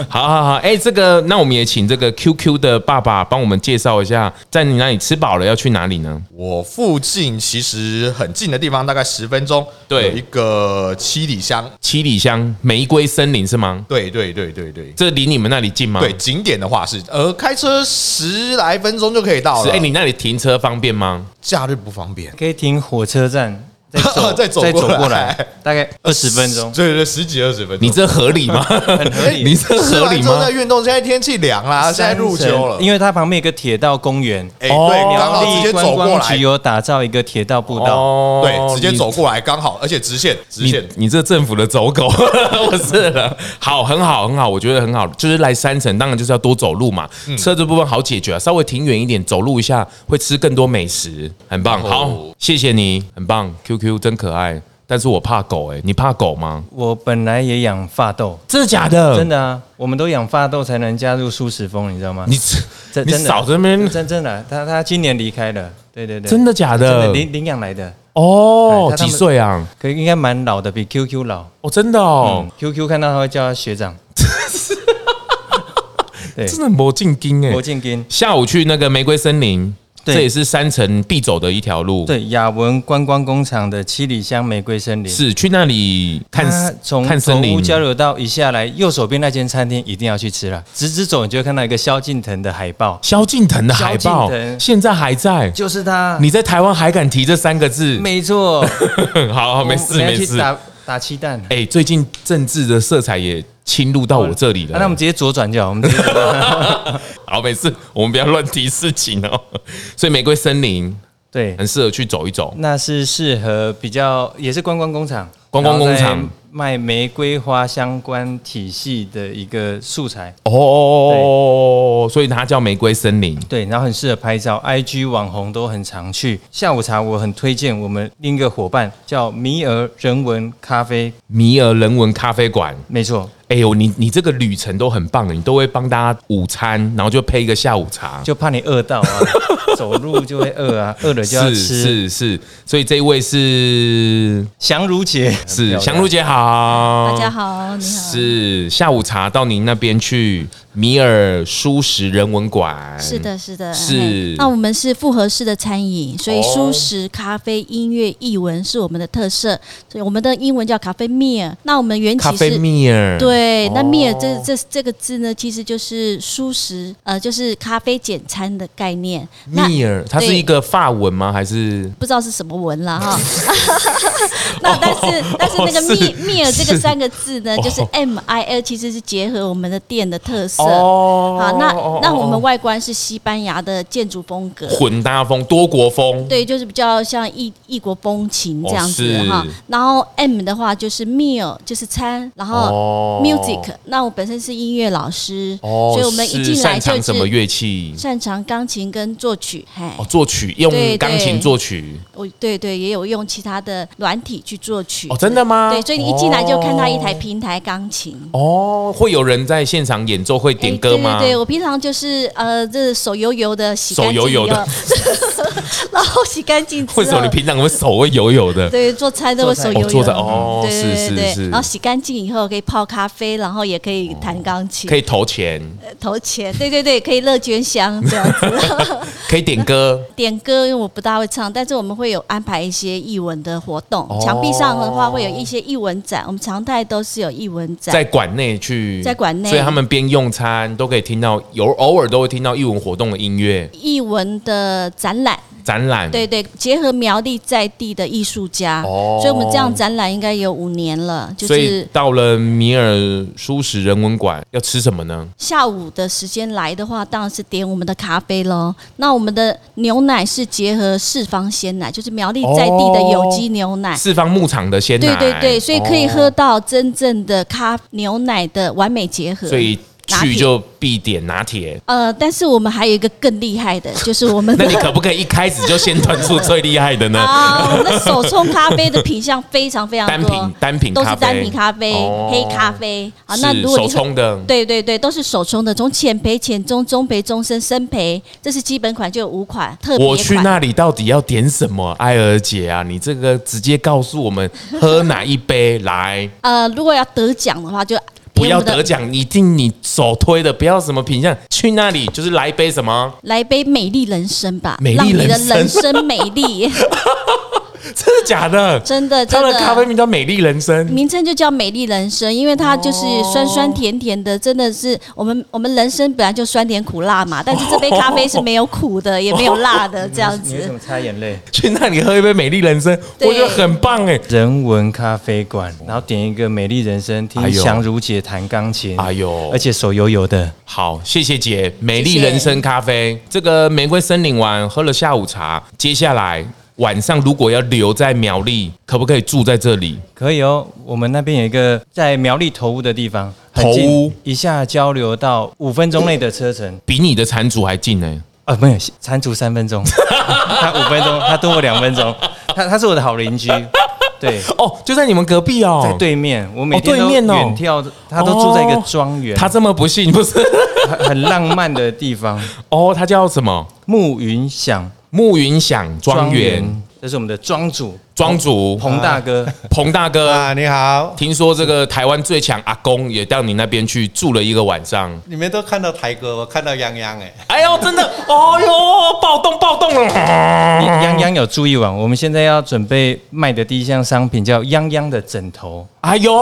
Speaker 1: 好好好，哎，这个，那我们也请这个 QQ 的爸爸帮我们介绍一下，在你那里吃饱了要去哪里呢？
Speaker 8: 我附近其实很近的地方，大概十分钟，对，有一个七里香，
Speaker 1: 七里香玫瑰森林是吗？
Speaker 8: 对对对对对，
Speaker 1: 这离你们那里近吗？
Speaker 8: 对，景点的话是，呃，开车十来分钟就可以到了。
Speaker 1: 哎，你那里停车方便吗？
Speaker 8: 假日不方便，
Speaker 3: 可以停火车站。再走，
Speaker 8: 再走，
Speaker 3: 再走过来，大概二十分钟。
Speaker 8: 对对，十几二十分钟。
Speaker 1: 你这合理吗？
Speaker 3: 很合理。
Speaker 1: 你这合理吗？
Speaker 8: 在运动，现在天气凉啦，现在入秋了。
Speaker 3: 因为它旁边有个铁道公园，
Speaker 8: 哎，对，刚好直接走过来。
Speaker 3: 有打造一个铁道步道，
Speaker 8: 对，直接走过来刚好，而且直线，直线。
Speaker 1: 你这政府的走狗，我是了。好，很好，很好，我觉得很好。就是来山城，当然就是要多走路嘛。车子部分好解决啊，稍微停远一点，走路一下会吃更多美食，很棒。好，谢谢你，很棒。QQ 真可爱。但是我怕狗哎、欸，你怕狗吗？
Speaker 3: 我本来也养发豆，
Speaker 1: 真的假的？
Speaker 3: 真的啊，我们都养发豆才能加入舒适风，你知道吗？
Speaker 1: 你真你少这边
Speaker 3: 真真的，他他今年离开了，对对对，
Speaker 1: 真的假的？
Speaker 3: 领领养来的
Speaker 1: 哦，几岁啊？
Speaker 3: 可应该蛮老的，比 QQ 老
Speaker 1: 哦，真的哦、嗯。
Speaker 3: QQ 看到他会叫他学长，
Speaker 1: 对，真的魔镜金哎，
Speaker 3: 魔镜金。
Speaker 1: 下午去那个玫瑰森林。对这也是山城必走的一条路。
Speaker 3: 对，雅文观光工厂的七里香玫瑰森林
Speaker 1: 是去那里看从看森林。
Speaker 3: 交流道一下来，右手边那间餐厅一定要去吃了。直直走，你就会看到一个萧敬腾的海报。
Speaker 1: 萧敬腾的海报现在还在，
Speaker 3: 就是他。
Speaker 1: 你在台湾还敢提这三个字？
Speaker 3: 没错。
Speaker 1: 好，好，没事没事。
Speaker 3: 打打气弹。
Speaker 1: 哎、欸，最近政治的色彩也。侵入到我这里了，
Speaker 3: 那我们直接左转就好。我们直接
Speaker 1: 好，没事，我们不要乱提事情哦。所以玫瑰森林对，很适合去走一走。
Speaker 3: 那是适合比较，也是观光工厂，
Speaker 1: 观光工厂。
Speaker 3: 卖玫瑰花相关体系的一个素材
Speaker 1: 哦，所以它叫玫瑰森林。
Speaker 3: 对，然后很适合拍照，IG 网红都很常去。下午茶我很推荐我们另一个伙伴叫米尔人文咖啡，
Speaker 1: 米尔人文咖啡馆，
Speaker 3: 没错。
Speaker 1: 哎呦，你你这个旅程都很棒，你都会帮大家午餐，然后就配一个下午茶，
Speaker 3: 就怕你饿到啊，走路就会饿啊，饿了就要吃。
Speaker 1: 是是是，所以这一位是
Speaker 3: 祥如姐，
Speaker 1: 是祥如姐好，
Speaker 5: 大家好，你好，
Speaker 1: 是下午茶到您那边去。米尔舒食人文馆，
Speaker 5: 是的，是的，
Speaker 1: 是。
Speaker 5: 那我们是复合式的餐饮，所以舒食、咖啡、音乐、译文是我们的特色。所以我们的英文叫咖啡 meal。那我们原起是咖
Speaker 1: 啡 meal，
Speaker 5: 对。那 meal 这这这个字呢，其实就是舒食，呃，就是咖啡简餐的概念。
Speaker 1: meal 它是一个法文吗？还是
Speaker 5: 不知道是什么文了哈？那但是但是那个 meal meal 这个三个字呢，就是 M I L，其实是结合我们的店的特色。哦，好，那那我们外观是西班牙的建筑风格，
Speaker 1: 混搭风、多国风，
Speaker 5: 对，就是比较像异异国风情这样子哈。然后 M 的话就是 meal，就是餐，然后 music，那我本身是音乐老师，所以我们一进来就是
Speaker 1: 什么乐器？
Speaker 5: 擅长钢琴跟作曲，嘿，
Speaker 1: 作曲用钢琴作曲，
Speaker 5: 我对对也有用其他的软体去作曲，
Speaker 1: 哦，真的吗？
Speaker 5: 对，所以你一进来就看到一台平台钢琴，
Speaker 1: 哦，会有人在现场演奏会。点歌吗？
Speaker 5: 欸、对对对，我平常就是呃，这手油油的洗干净，
Speaker 1: 手油油的，
Speaker 5: 然后洗干净。
Speaker 1: 为什么你平常会手会油油的？
Speaker 5: 对，做菜都会手油油的。
Speaker 1: 做菜哦，对对对对，是是是。
Speaker 5: 然后洗干净以后可以泡咖啡，然后也可以弹钢琴，
Speaker 1: 可以投钱，
Speaker 5: 投钱。对对对，可以乐捐箱这样子。
Speaker 1: 可以点歌，
Speaker 5: 点歌，因为我不大会唱，但是我们会有安排一些艺文的活动。墙壁上的话会有一些艺文展，我们常态都是有艺文展，
Speaker 1: 在馆内去，
Speaker 5: 在馆内，
Speaker 1: 所以他们边用餐。都可以听到，有偶尔都会听到艺文活动的音乐，
Speaker 5: 艺文的展览。
Speaker 1: 展览
Speaker 5: 对对，结合苗栗在地的艺术家，哦，所以我们这样展览应该有五年了。就是、
Speaker 1: 所以到了米尔舒适人文馆要吃什么呢？
Speaker 5: 下午的时间来的话，当然是点我们的咖啡喽。那我们的牛奶是结合四方鲜奶，就是苗栗在地的有机牛奶，
Speaker 1: 四方牧场的鲜奶。
Speaker 5: 对对对，所以可以喝到真正的咖牛奶的完美结合。
Speaker 1: 所以去就必点拿铁。
Speaker 9: 呃，但是我们还有一个更厉害的，就是我们。
Speaker 1: 那你可不可以一开始就先端出最厉害的呢？
Speaker 9: 啊，我们的手冲咖啡的品相非常非常多，
Speaker 1: 单品单品
Speaker 9: 都是单品咖啡、黑咖啡。
Speaker 1: 好，那如果手冲的，
Speaker 9: 对对对，都是手冲的，从浅焙、浅中、中焙、中深、深焙，这是基本款，就有五款特别。
Speaker 1: 我去那里到底要点什么？艾尔姐啊，你这个直接告诉我们喝哪一杯来？
Speaker 9: 呃，如果要得奖的话，就。
Speaker 1: 不要得奖，一定你首推的，不要什么品相，去那里就是来一杯什么？
Speaker 9: 来一杯美丽人生吧，
Speaker 1: 美丽人生，
Speaker 9: 让你的人生美丽。
Speaker 1: 真的假的？
Speaker 9: 真的，真的。
Speaker 1: 它的咖啡名叫美丽人生，
Speaker 9: 名称就叫美丽人生，因为它就是酸酸甜甜的，真的是我们我们人生本来就酸甜苦辣嘛，但是这杯咖啡是没有苦的，也没有辣的，这样子。
Speaker 3: 你怎么擦眼泪？
Speaker 1: 去那里喝一杯美丽人生，我觉得很棒哎。
Speaker 3: 人文咖啡馆，然后点一个美丽人生，听祥如姐弹钢琴，哎呦，而且手油油的。
Speaker 1: 好，谢谢姐，美丽人生咖啡，这个玫瑰森林完喝了下午茶，接下来。晚上如果要留在苗栗，可不可以住在这里？
Speaker 3: 可以哦，我们那边有一个在苗栗头屋的地方，
Speaker 1: 头屋？
Speaker 3: 一下交流到五分钟内的车程，
Speaker 1: 比你的产主还近呢。
Speaker 3: 啊，没有，蟾蜍三分钟，他五分钟，他多我两分钟，他他是我的好邻居，对，
Speaker 1: 哦，就在你们隔壁哦，
Speaker 3: 在对面，我每天都远眺，他都住在一个庄园，
Speaker 1: 他这么不幸，不是？
Speaker 3: 很浪漫的地方。
Speaker 1: 哦，他叫什么？
Speaker 3: 沐云响。
Speaker 1: 暮云想庄园，
Speaker 3: 这是我们的庄主。
Speaker 1: 庄主
Speaker 3: 彭大哥，
Speaker 1: 彭大哥
Speaker 10: 啊，你好！
Speaker 1: 听说这个台湾最强阿公也到你那边去住了一个晚上。
Speaker 10: 你们都看到台哥，我看到泱泱哎！
Speaker 1: 哎呦，真的，哦呦，暴动暴动了！
Speaker 3: 泱泱有住一晚，我们现在要准备卖的第一项商品叫泱泱的枕头。
Speaker 1: 哎呦，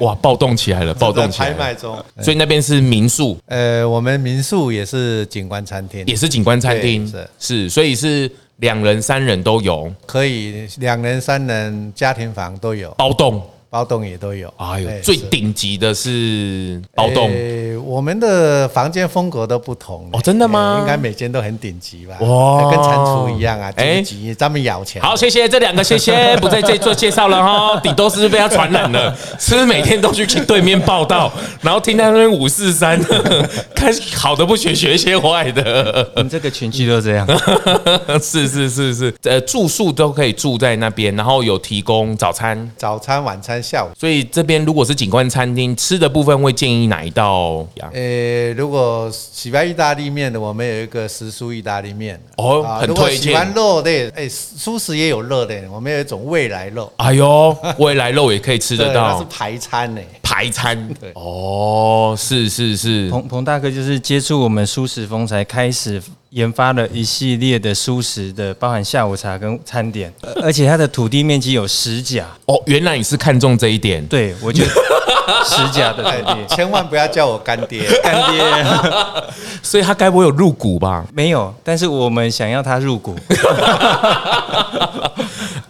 Speaker 1: 哇，暴动起来了，暴动起来了！
Speaker 10: 拍卖中，
Speaker 1: 所以那边是民宿。
Speaker 10: 呃，我们民宿也是景观餐厅，
Speaker 1: 也是景观餐厅，是是，所以是。两人、三人都有，
Speaker 10: 可以两人、三人家庭房都有，
Speaker 1: 包栋。
Speaker 10: 包栋也都有，
Speaker 1: 哎呦，最顶级的是包栋。
Speaker 10: 呃，我们的房间风格都不同
Speaker 1: 哦，真的吗？
Speaker 10: 应该每间都很顶级吧？哇，跟蟾蜍一样啊，顶级，专门咬钱。
Speaker 1: 好，谢谢这两个，谢谢，不在这做介绍了哈。顶多是被他传染了，是不是每天都去对面报道，然后听他那边五四三，看好的不学，学一些坏的。
Speaker 3: 你这个群居都这样，
Speaker 1: 是是是是，呃，住宿都可以住在那边，然后有提供早餐、
Speaker 10: 早餐、晚餐。下午，
Speaker 1: 所以这边如果是景观餐厅，吃的部分会建议哪一道呀？
Speaker 10: 呃，如果喜欢意大利面的，我们有一个时蔬意大利面
Speaker 1: 哦，很推荐。
Speaker 10: 喜欢肉的，哎，素食也有肉的，我们有一种未来肉。
Speaker 1: 哎呦，未来肉也可以吃得 到，
Speaker 10: 是排餐呢，
Speaker 1: 排餐。对，哦，是是是，
Speaker 3: 彭彭大哥就是接触我们蔬食风才开始。研发了一系列的蔬食的，包含下午茶跟餐点，而且它的土地面积有十甲
Speaker 1: 哦。原来你是看中这一点，
Speaker 3: 对我觉得 十甲的土地，
Speaker 10: 千万不要叫我干爹，
Speaker 3: 干爹。
Speaker 1: 所以他该不会有入股吧？
Speaker 3: 没有，但是我们想要他入股。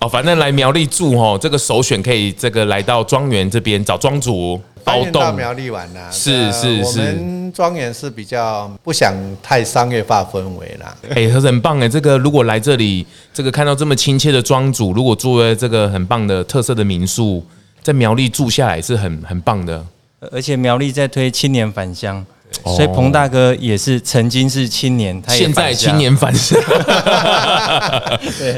Speaker 1: 哦，反正来苗栗住哦，这个首选可以这个来到庄园这边找庄主。包栋
Speaker 10: 到苗栗玩呐，
Speaker 1: 是是是，我
Speaker 10: 们庄园是比较不想太商业化氛围啦。
Speaker 1: 哎，很棒哎，这个如果来这里，这个看到这么亲切的庄主，如果住在这个很棒的特色的民宿，在苗栗住下来是很很棒的。
Speaker 3: 而且苗栗在推青年返乡，所以彭大哥也是曾经是青年，他
Speaker 1: 现在青年返乡，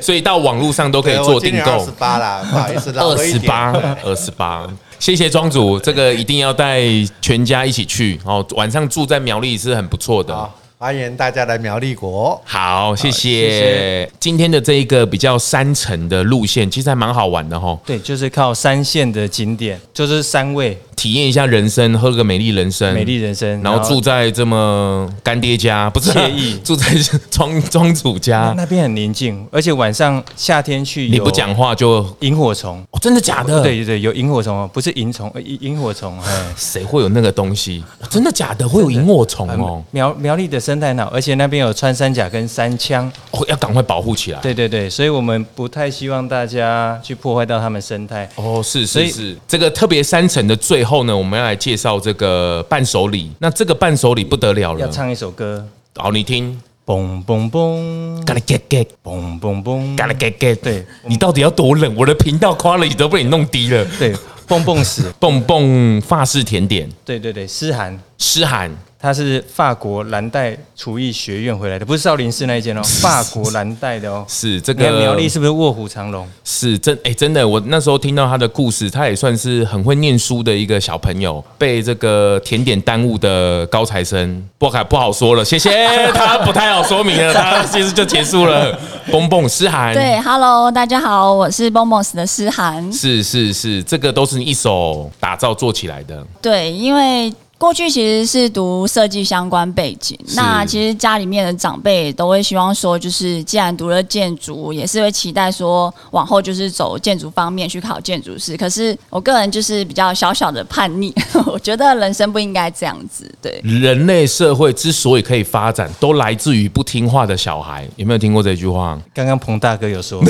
Speaker 1: 所以到网络上都可以做订购。
Speaker 10: 二十八啦，不好意思，
Speaker 1: 二十八，二十八。谢谢庄主，这个一定要带全家一起去哦。晚上住在苗栗是很不错的。
Speaker 10: 欢迎大家来苗栗国。
Speaker 1: 好，谢谢。谢谢今天的这一个比较山城的路线，其实还蛮好玩的哈。
Speaker 3: 对，就是靠山线的景点，就是山味，
Speaker 1: 体验一下人生，喝个美丽人生，
Speaker 3: 美丽人生，
Speaker 1: 然后住在这么干爹家，不是
Speaker 3: 惬意，
Speaker 1: 住在庄庄主家，
Speaker 3: 那边很宁静，而且晚上夏天去，
Speaker 1: 你不讲话就
Speaker 3: 萤火虫
Speaker 1: 哦，真的假的？
Speaker 3: 对对对，有萤火虫哦，不是萤虫，萤萤火虫，哎，
Speaker 1: 谁会有那个东西？真的假的？会有萤火虫哦？
Speaker 3: 苗苗栗的生态好，而且那边有穿山甲跟山枪，
Speaker 1: 哦，要赶快保护起来。
Speaker 3: 对对对，所以我们不太希望大家去破坏到他们生态。
Speaker 1: 哦，是是是，这个特别山城的最后呢，我们要来介绍这个伴手礼。那这个伴手礼不得了了，
Speaker 3: 要唱一首歌。
Speaker 1: 好，你听。
Speaker 3: 嘣嘣嘣，
Speaker 1: 嘎啦嘎嘎，
Speaker 3: 嘣嘣嘣，
Speaker 1: 嘎啦嘎嘎。
Speaker 3: 对，
Speaker 1: 你到底要多冷？我的频道夸了你都被你弄低了。
Speaker 3: 对，蹦蹦死，
Speaker 1: 蹦 蹦法式甜点。
Speaker 3: 对对对，诗涵，
Speaker 1: 诗涵。
Speaker 3: 他是法国蓝带厨艺学院回来的，不是少林寺那一间哦，法国蓝带的哦。
Speaker 1: 是这个
Speaker 3: 苗栗是不是卧虎藏龙？
Speaker 1: 是真哎，真的，我那时候听到他的故事，他也算是很会念书的一个小朋友，被这个甜点耽误的高材生。不好不好说了，谢谢 他不太好说明了，他其实就结束了。蹦蹦诗涵，
Speaker 9: 对，Hello，大家好，我是蹦蹦的诗涵。
Speaker 1: 是是是，这个都是你一手打造做起来的。
Speaker 9: 对，因为。过去其实是读设计相关背景，那其实家里面的长辈都会希望说，就是既然读了建筑，也是会期待说往后就是走建筑方面去考建筑师。可是我个人就是比较小小的叛逆，我觉得人生不应该这样子。对，
Speaker 1: 人类社会之所以可以发展，都来自于不听话的小孩。有没有听过这句话？
Speaker 3: 刚刚彭大哥有说，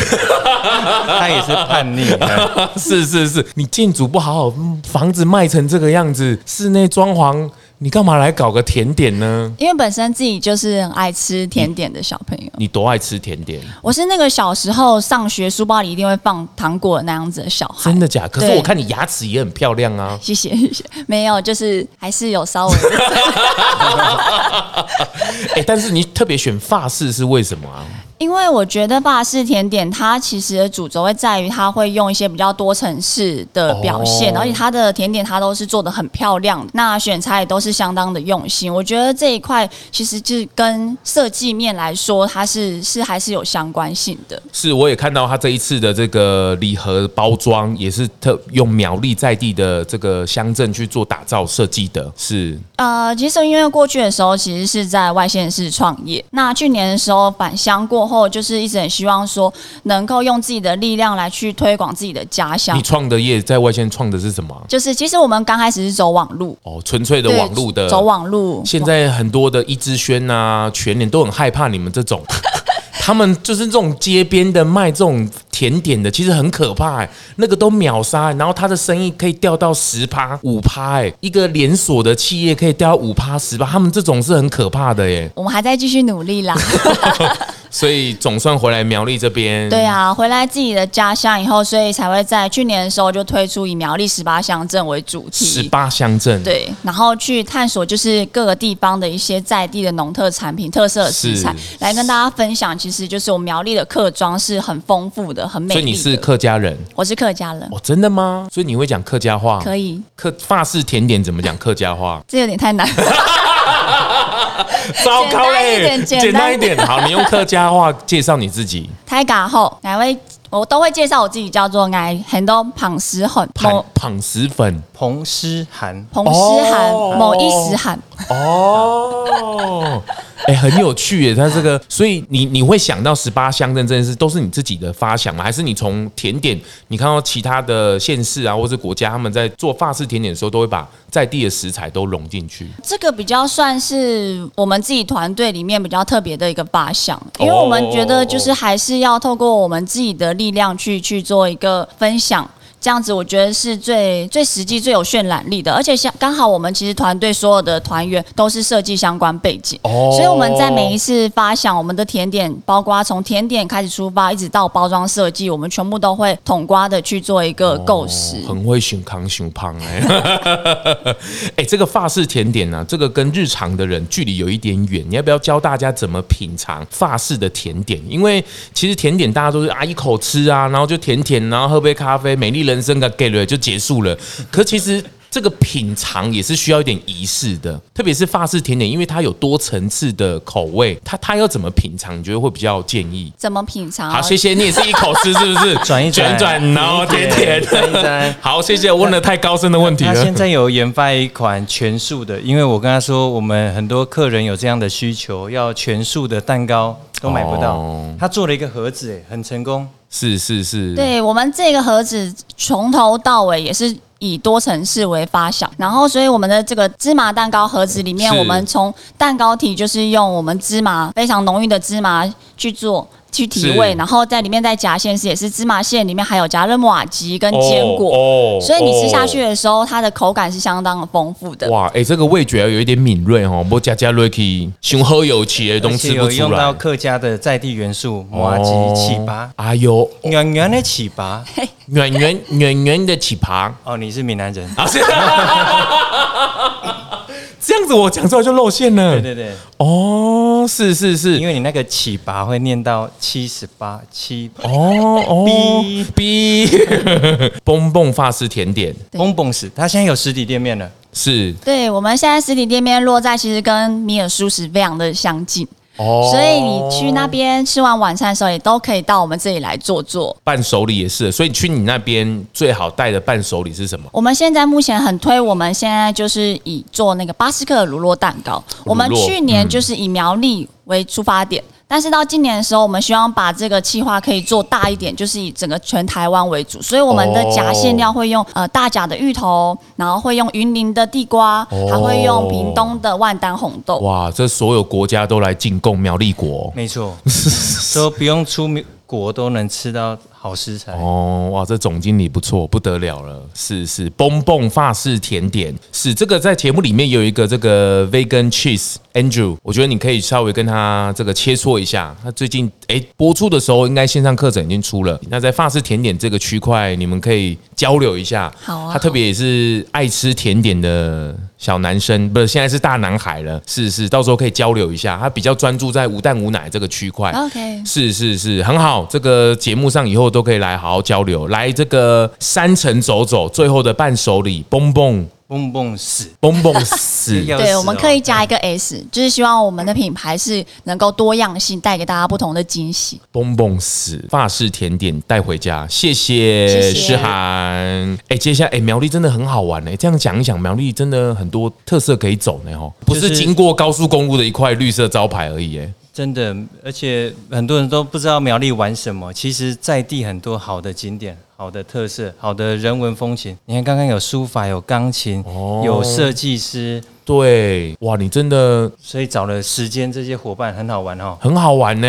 Speaker 3: 他也是叛逆。
Speaker 1: 是是是，你建筑不好好，房子卖成这个样子，室内装潢。你干嘛来搞个甜点呢？
Speaker 9: 因为本身自己就是很爱吃甜点的小朋友。
Speaker 1: 你多爱吃甜点？
Speaker 9: 我是那个小时候上学书包里一定会放糖果那样子的小孩。
Speaker 1: 真的假？可是我看你牙齿也很漂亮啊。
Speaker 9: 谢谢谢谢。没有，就是还是有稍微。
Speaker 1: 哎，但是你特别选发饰是为什么啊？
Speaker 9: 因为我觉得法式甜点它其实的主轴会在于它会用一些比较多层次的表现，而且它的甜点它都是做的很漂亮，那选材也都是相当的用心。我觉得这一块其实就是跟设计面来说，它是是还是有相关性的。
Speaker 1: 是，我也看到它这一次的这个礼盒包装也是特用苗栗在地的这个乡镇去做打造设计的。是，
Speaker 9: 呃，其实因为过去的时候其实是在外县市创业，那去年的时候返乡过。后就是一直很希望说，能够用自己的力量来去推广自己的家乡。
Speaker 1: 你创的业在外县创的是什么？
Speaker 9: 就是其实我们刚开始是走网路
Speaker 1: 哦，纯粹的网路的
Speaker 9: 走网路。
Speaker 1: 现在很多的一之轩啊、全联都很害怕你们这种。他们就是这种街边的卖这种甜点的，其实很可怕哎，那个都秒杀，然后他的生意可以掉到十趴、五趴哎，一个连锁的企业可以掉到五趴、十趴，他们这种是很可怕的耶。
Speaker 9: 我们还在继续努力啦。
Speaker 1: 所以总算回来苗栗这边。
Speaker 9: 对啊，回来自己的家乡以后，所以才会在去年的时候就推出以苗栗十八乡镇为主题。
Speaker 1: 十八乡镇。
Speaker 9: 对，然后去探索就是各个地方的一些在地的农特产品、特色的食材，来跟大家分享。其实就是我们苗栗的客庄是很丰富的、很美丽。
Speaker 1: 所以你是客家人？
Speaker 9: 我是客家人。
Speaker 1: 哦，真的吗？所以你会讲客家话？
Speaker 9: 可以。
Speaker 1: 客法式甜点怎么讲客家话？
Speaker 9: 这有点太难。
Speaker 1: 糟糕嘞！简单一点，好，你用客家话介绍你自己。
Speaker 9: 太嘎后，哪位？我都会介绍我自己，叫做爱很多捧石粉，
Speaker 1: 捧捧石粉，
Speaker 3: 彭诗涵，
Speaker 9: 彭诗涵，某一时涵。
Speaker 1: 哦。哎、欸，很有趣耶！它这个，所以你你会想到十八乡镇这件事，都是你自己的发想吗？还是你从甜点，你看到其他的县市啊，或是国家，他们在做法式甜点的时候，都会把在地的食材都融进去？
Speaker 9: 这个比较算是我们自己团队里面比较特别的一个发想，因为我们觉得就是还是要透过我们自己的力量去去做一个分享。这样子我觉得是最最实际、最有渲染力的，而且像刚好我们其实团队所有的团员都是设计相关背景，哦，所以我们在每一次发想我们的甜点，包括从甜点开始出发，一直到包装设计，我们全部都会统瓜的去做一个构思。
Speaker 1: 很会熊康熊胖哎，哎，这个法式甜点呢、啊，这个跟日常的人距离有一点远，你要不要教大家怎么品尝法式的甜点？因为其实甜点大家都是啊一口吃啊，然后就甜甜，然后喝杯咖啡，美丽人。人生的 get 了就结束了，可其实这个品尝也是需要一点仪式的，特别是法式甜点，因为它有多层次的口味，它它要怎么品尝？你觉得会比较建议？
Speaker 9: 怎么品尝？
Speaker 1: 好，谢谢你也是一口吃，是不是？
Speaker 3: 转一转
Speaker 1: 转，然后甜甜的。好，谢谢。问了太高深的问题了。
Speaker 3: 他现在有研发一款全素的，因为我跟他说，我们很多客人有这样的需求，要全素的蛋糕都买不到。哦、他做了一个盒子，哎，很成功。
Speaker 1: 是是是，
Speaker 9: 对我们这个盒子从头到尾也是以多层次为发想，然后所以我们的这个芝麻蛋糕盒子里面，我们从蛋糕体就是用我们芝麻非常浓郁的芝麻去做。去提味，然后在里面再夹馅是，也是芝麻馅，里面还有夹了麻糬跟坚果，哦哦、所以你吃下去的时候，它的口感是相当的丰富的。
Speaker 1: 哇，哎、欸，这个味觉有一点敏锐哦，不加加瑞奇雄喝有气的东西不出来。
Speaker 3: 用到客家的在地元素，麻糬、糍粑，
Speaker 1: 哎呦，
Speaker 3: 圆圆的糍粑，
Speaker 1: 圆圆圆圆的糍粑。
Speaker 3: 哦，你是闽南人
Speaker 1: 啊。这样子我讲出来就露馅了。
Speaker 3: 对对对，
Speaker 1: 哦，是是是，
Speaker 3: 因为你那个起拔会念到七十八七
Speaker 1: 哦哦，B 蹦蹦法式甜点，
Speaker 3: 蹦蹦是，他现在有实体店面了。
Speaker 1: 是，
Speaker 9: 对，我们现在实体店面落在其实跟米尔蔬食非常的相近。哦，所以你去那边吃完晚餐的时候，也都可以到我们这里来坐坐。
Speaker 1: 伴手礼也是，所以去你那边最好带的伴手礼是什么？
Speaker 9: 我们现在目前很推，我们现在就是以做那个巴斯克的乳酪蛋糕。我们去年就是以苗栗为出发点。嗯但是到今年的时候，我们希望把这个计划可以做大一点，就是以整个全台湾为主，所以我们的夹馅料会用呃大甲的芋头，然后会用云林的地瓜，还会用屏东的万丹红豆。
Speaker 1: 哇，这所有国家都来进贡苗栗国，
Speaker 3: 没错，都不用出国都能吃到。好食材
Speaker 1: 哦，哇，这总经理不错，不得了了，是是，蹦蹦法式甜点是这个，在节目里面有一个这个 vegan cheese Andrew，我觉得你可以稍微跟他这个切磋一下。他最近哎播出的时候，应该线上课程已经出了。那在法式甜点这个区块，你们可以交流一下。
Speaker 9: 好啊，
Speaker 1: 他特别也是爱吃甜点的小男生，不是现在是大男孩了，是是，到时候可以交流一下。他比较专注在无蛋无奶这个区块。
Speaker 9: OK，
Speaker 1: 是是是，很好。这个节目上以后。都可以来好好交流，来这个山城走走，最后的伴手礼，蹦蹦
Speaker 3: 蹦蹦死，
Speaker 1: 蹦蹦 死。
Speaker 9: 对，我们可以加一个 S，就是希望我们的品牌是能够多样性，带给大家不同的惊喜。
Speaker 1: 蹦蹦死，法式甜点带回家，谢谢诗涵。哎，接下来哎，苗栗真的很好玩呢。这样讲一讲，苗栗真的很多特色可以走呢，哈，不是经过高速公路的一块绿色招牌而已，哎。
Speaker 3: 真的，而且很多人都不知道苗栗玩什么。其实，在地很多好的景点。好的特色，好的人文风情。你看，刚刚有书法，有钢琴，哦、有设计师，
Speaker 1: 对，哇，你真的，
Speaker 3: 所以找了时间，这些伙伴很好玩哦，
Speaker 1: 很好玩呢。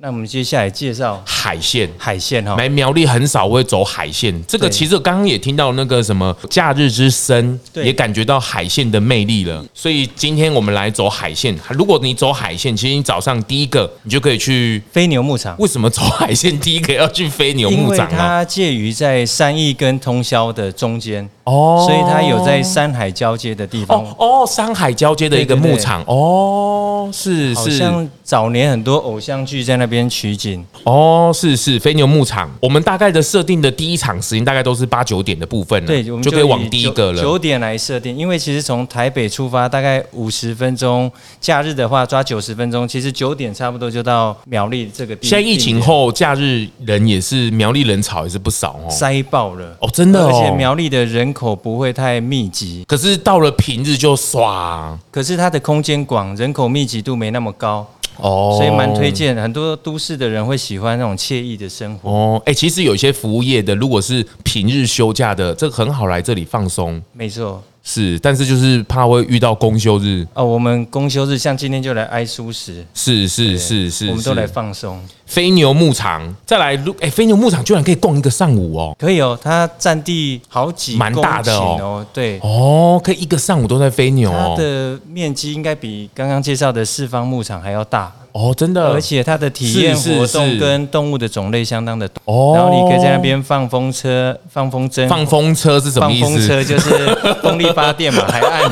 Speaker 3: 那我们接下来介绍
Speaker 1: 海鲜，
Speaker 3: 海鲜哈，
Speaker 1: 来苗栗很少会走海鲜。这个其实刚刚也听到那个什么假日之声，也感觉到海鲜的魅力了。所以今天我们来走海鲜。如果你走海鲜，其实你早上第一个你就可以去
Speaker 3: 飞牛牧场。
Speaker 1: 为什么走海鲜第一个要去飞牛牧场？
Speaker 3: 它介于于在三义跟通宵的中间哦，所以它有在山海交接的地方
Speaker 1: 哦，山海交接的一个牧场。哦，是是，好
Speaker 3: 像早年很多偶像剧在那边取景。
Speaker 1: 哦，是是飞牛牧场，我们大概的设定的第一场时间大概都是八九点的部分，
Speaker 3: 对，我们
Speaker 1: 就可以往第一个了，
Speaker 3: 九点来设定，因为其实从台北出发大概五十分钟，假日的话抓九十分钟，其实九点差不多就到苗栗这个地。
Speaker 1: 现在疫情后，假日人也是苗栗人潮也是不少哦。
Speaker 3: 塞爆了。
Speaker 1: 哦，真的，
Speaker 3: 而且苗栗的人口不会太密集，
Speaker 1: 可是到了平日就刷，
Speaker 3: 可是它的空间广，人口密集度没那么高哦，所以蛮推荐很多都市的人会喜欢那种惬意的生活哦。
Speaker 1: 哎，其实有一些服务业的，如果是平日休假的，这个很好来这里放松，
Speaker 3: 没错。
Speaker 1: 是，但是就是怕会遇到公休日
Speaker 3: 哦。我们公休日像今天就来挨舒适，
Speaker 1: 是是是是，
Speaker 3: 我们都来放松。
Speaker 1: 飞牛牧场再来，哎，飞牛牧场居然可以逛一个上午哦，
Speaker 3: 可以哦，它占地好几
Speaker 1: 蛮大的哦，
Speaker 3: 对
Speaker 1: 哦，可以一个上午都在飞牛哦。
Speaker 3: 它的面积应该比刚刚介绍的四方牧场还要大。
Speaker 1: 哦，真的，
Speaker 3: 而且它的体验活动跟动物的种类相当的多。哦，然后你可以在那边放风车、放风筝。
Speaker 1: 放风车是什么意思？
Speaker 3: 放风车就是 风力发电嘛，海岸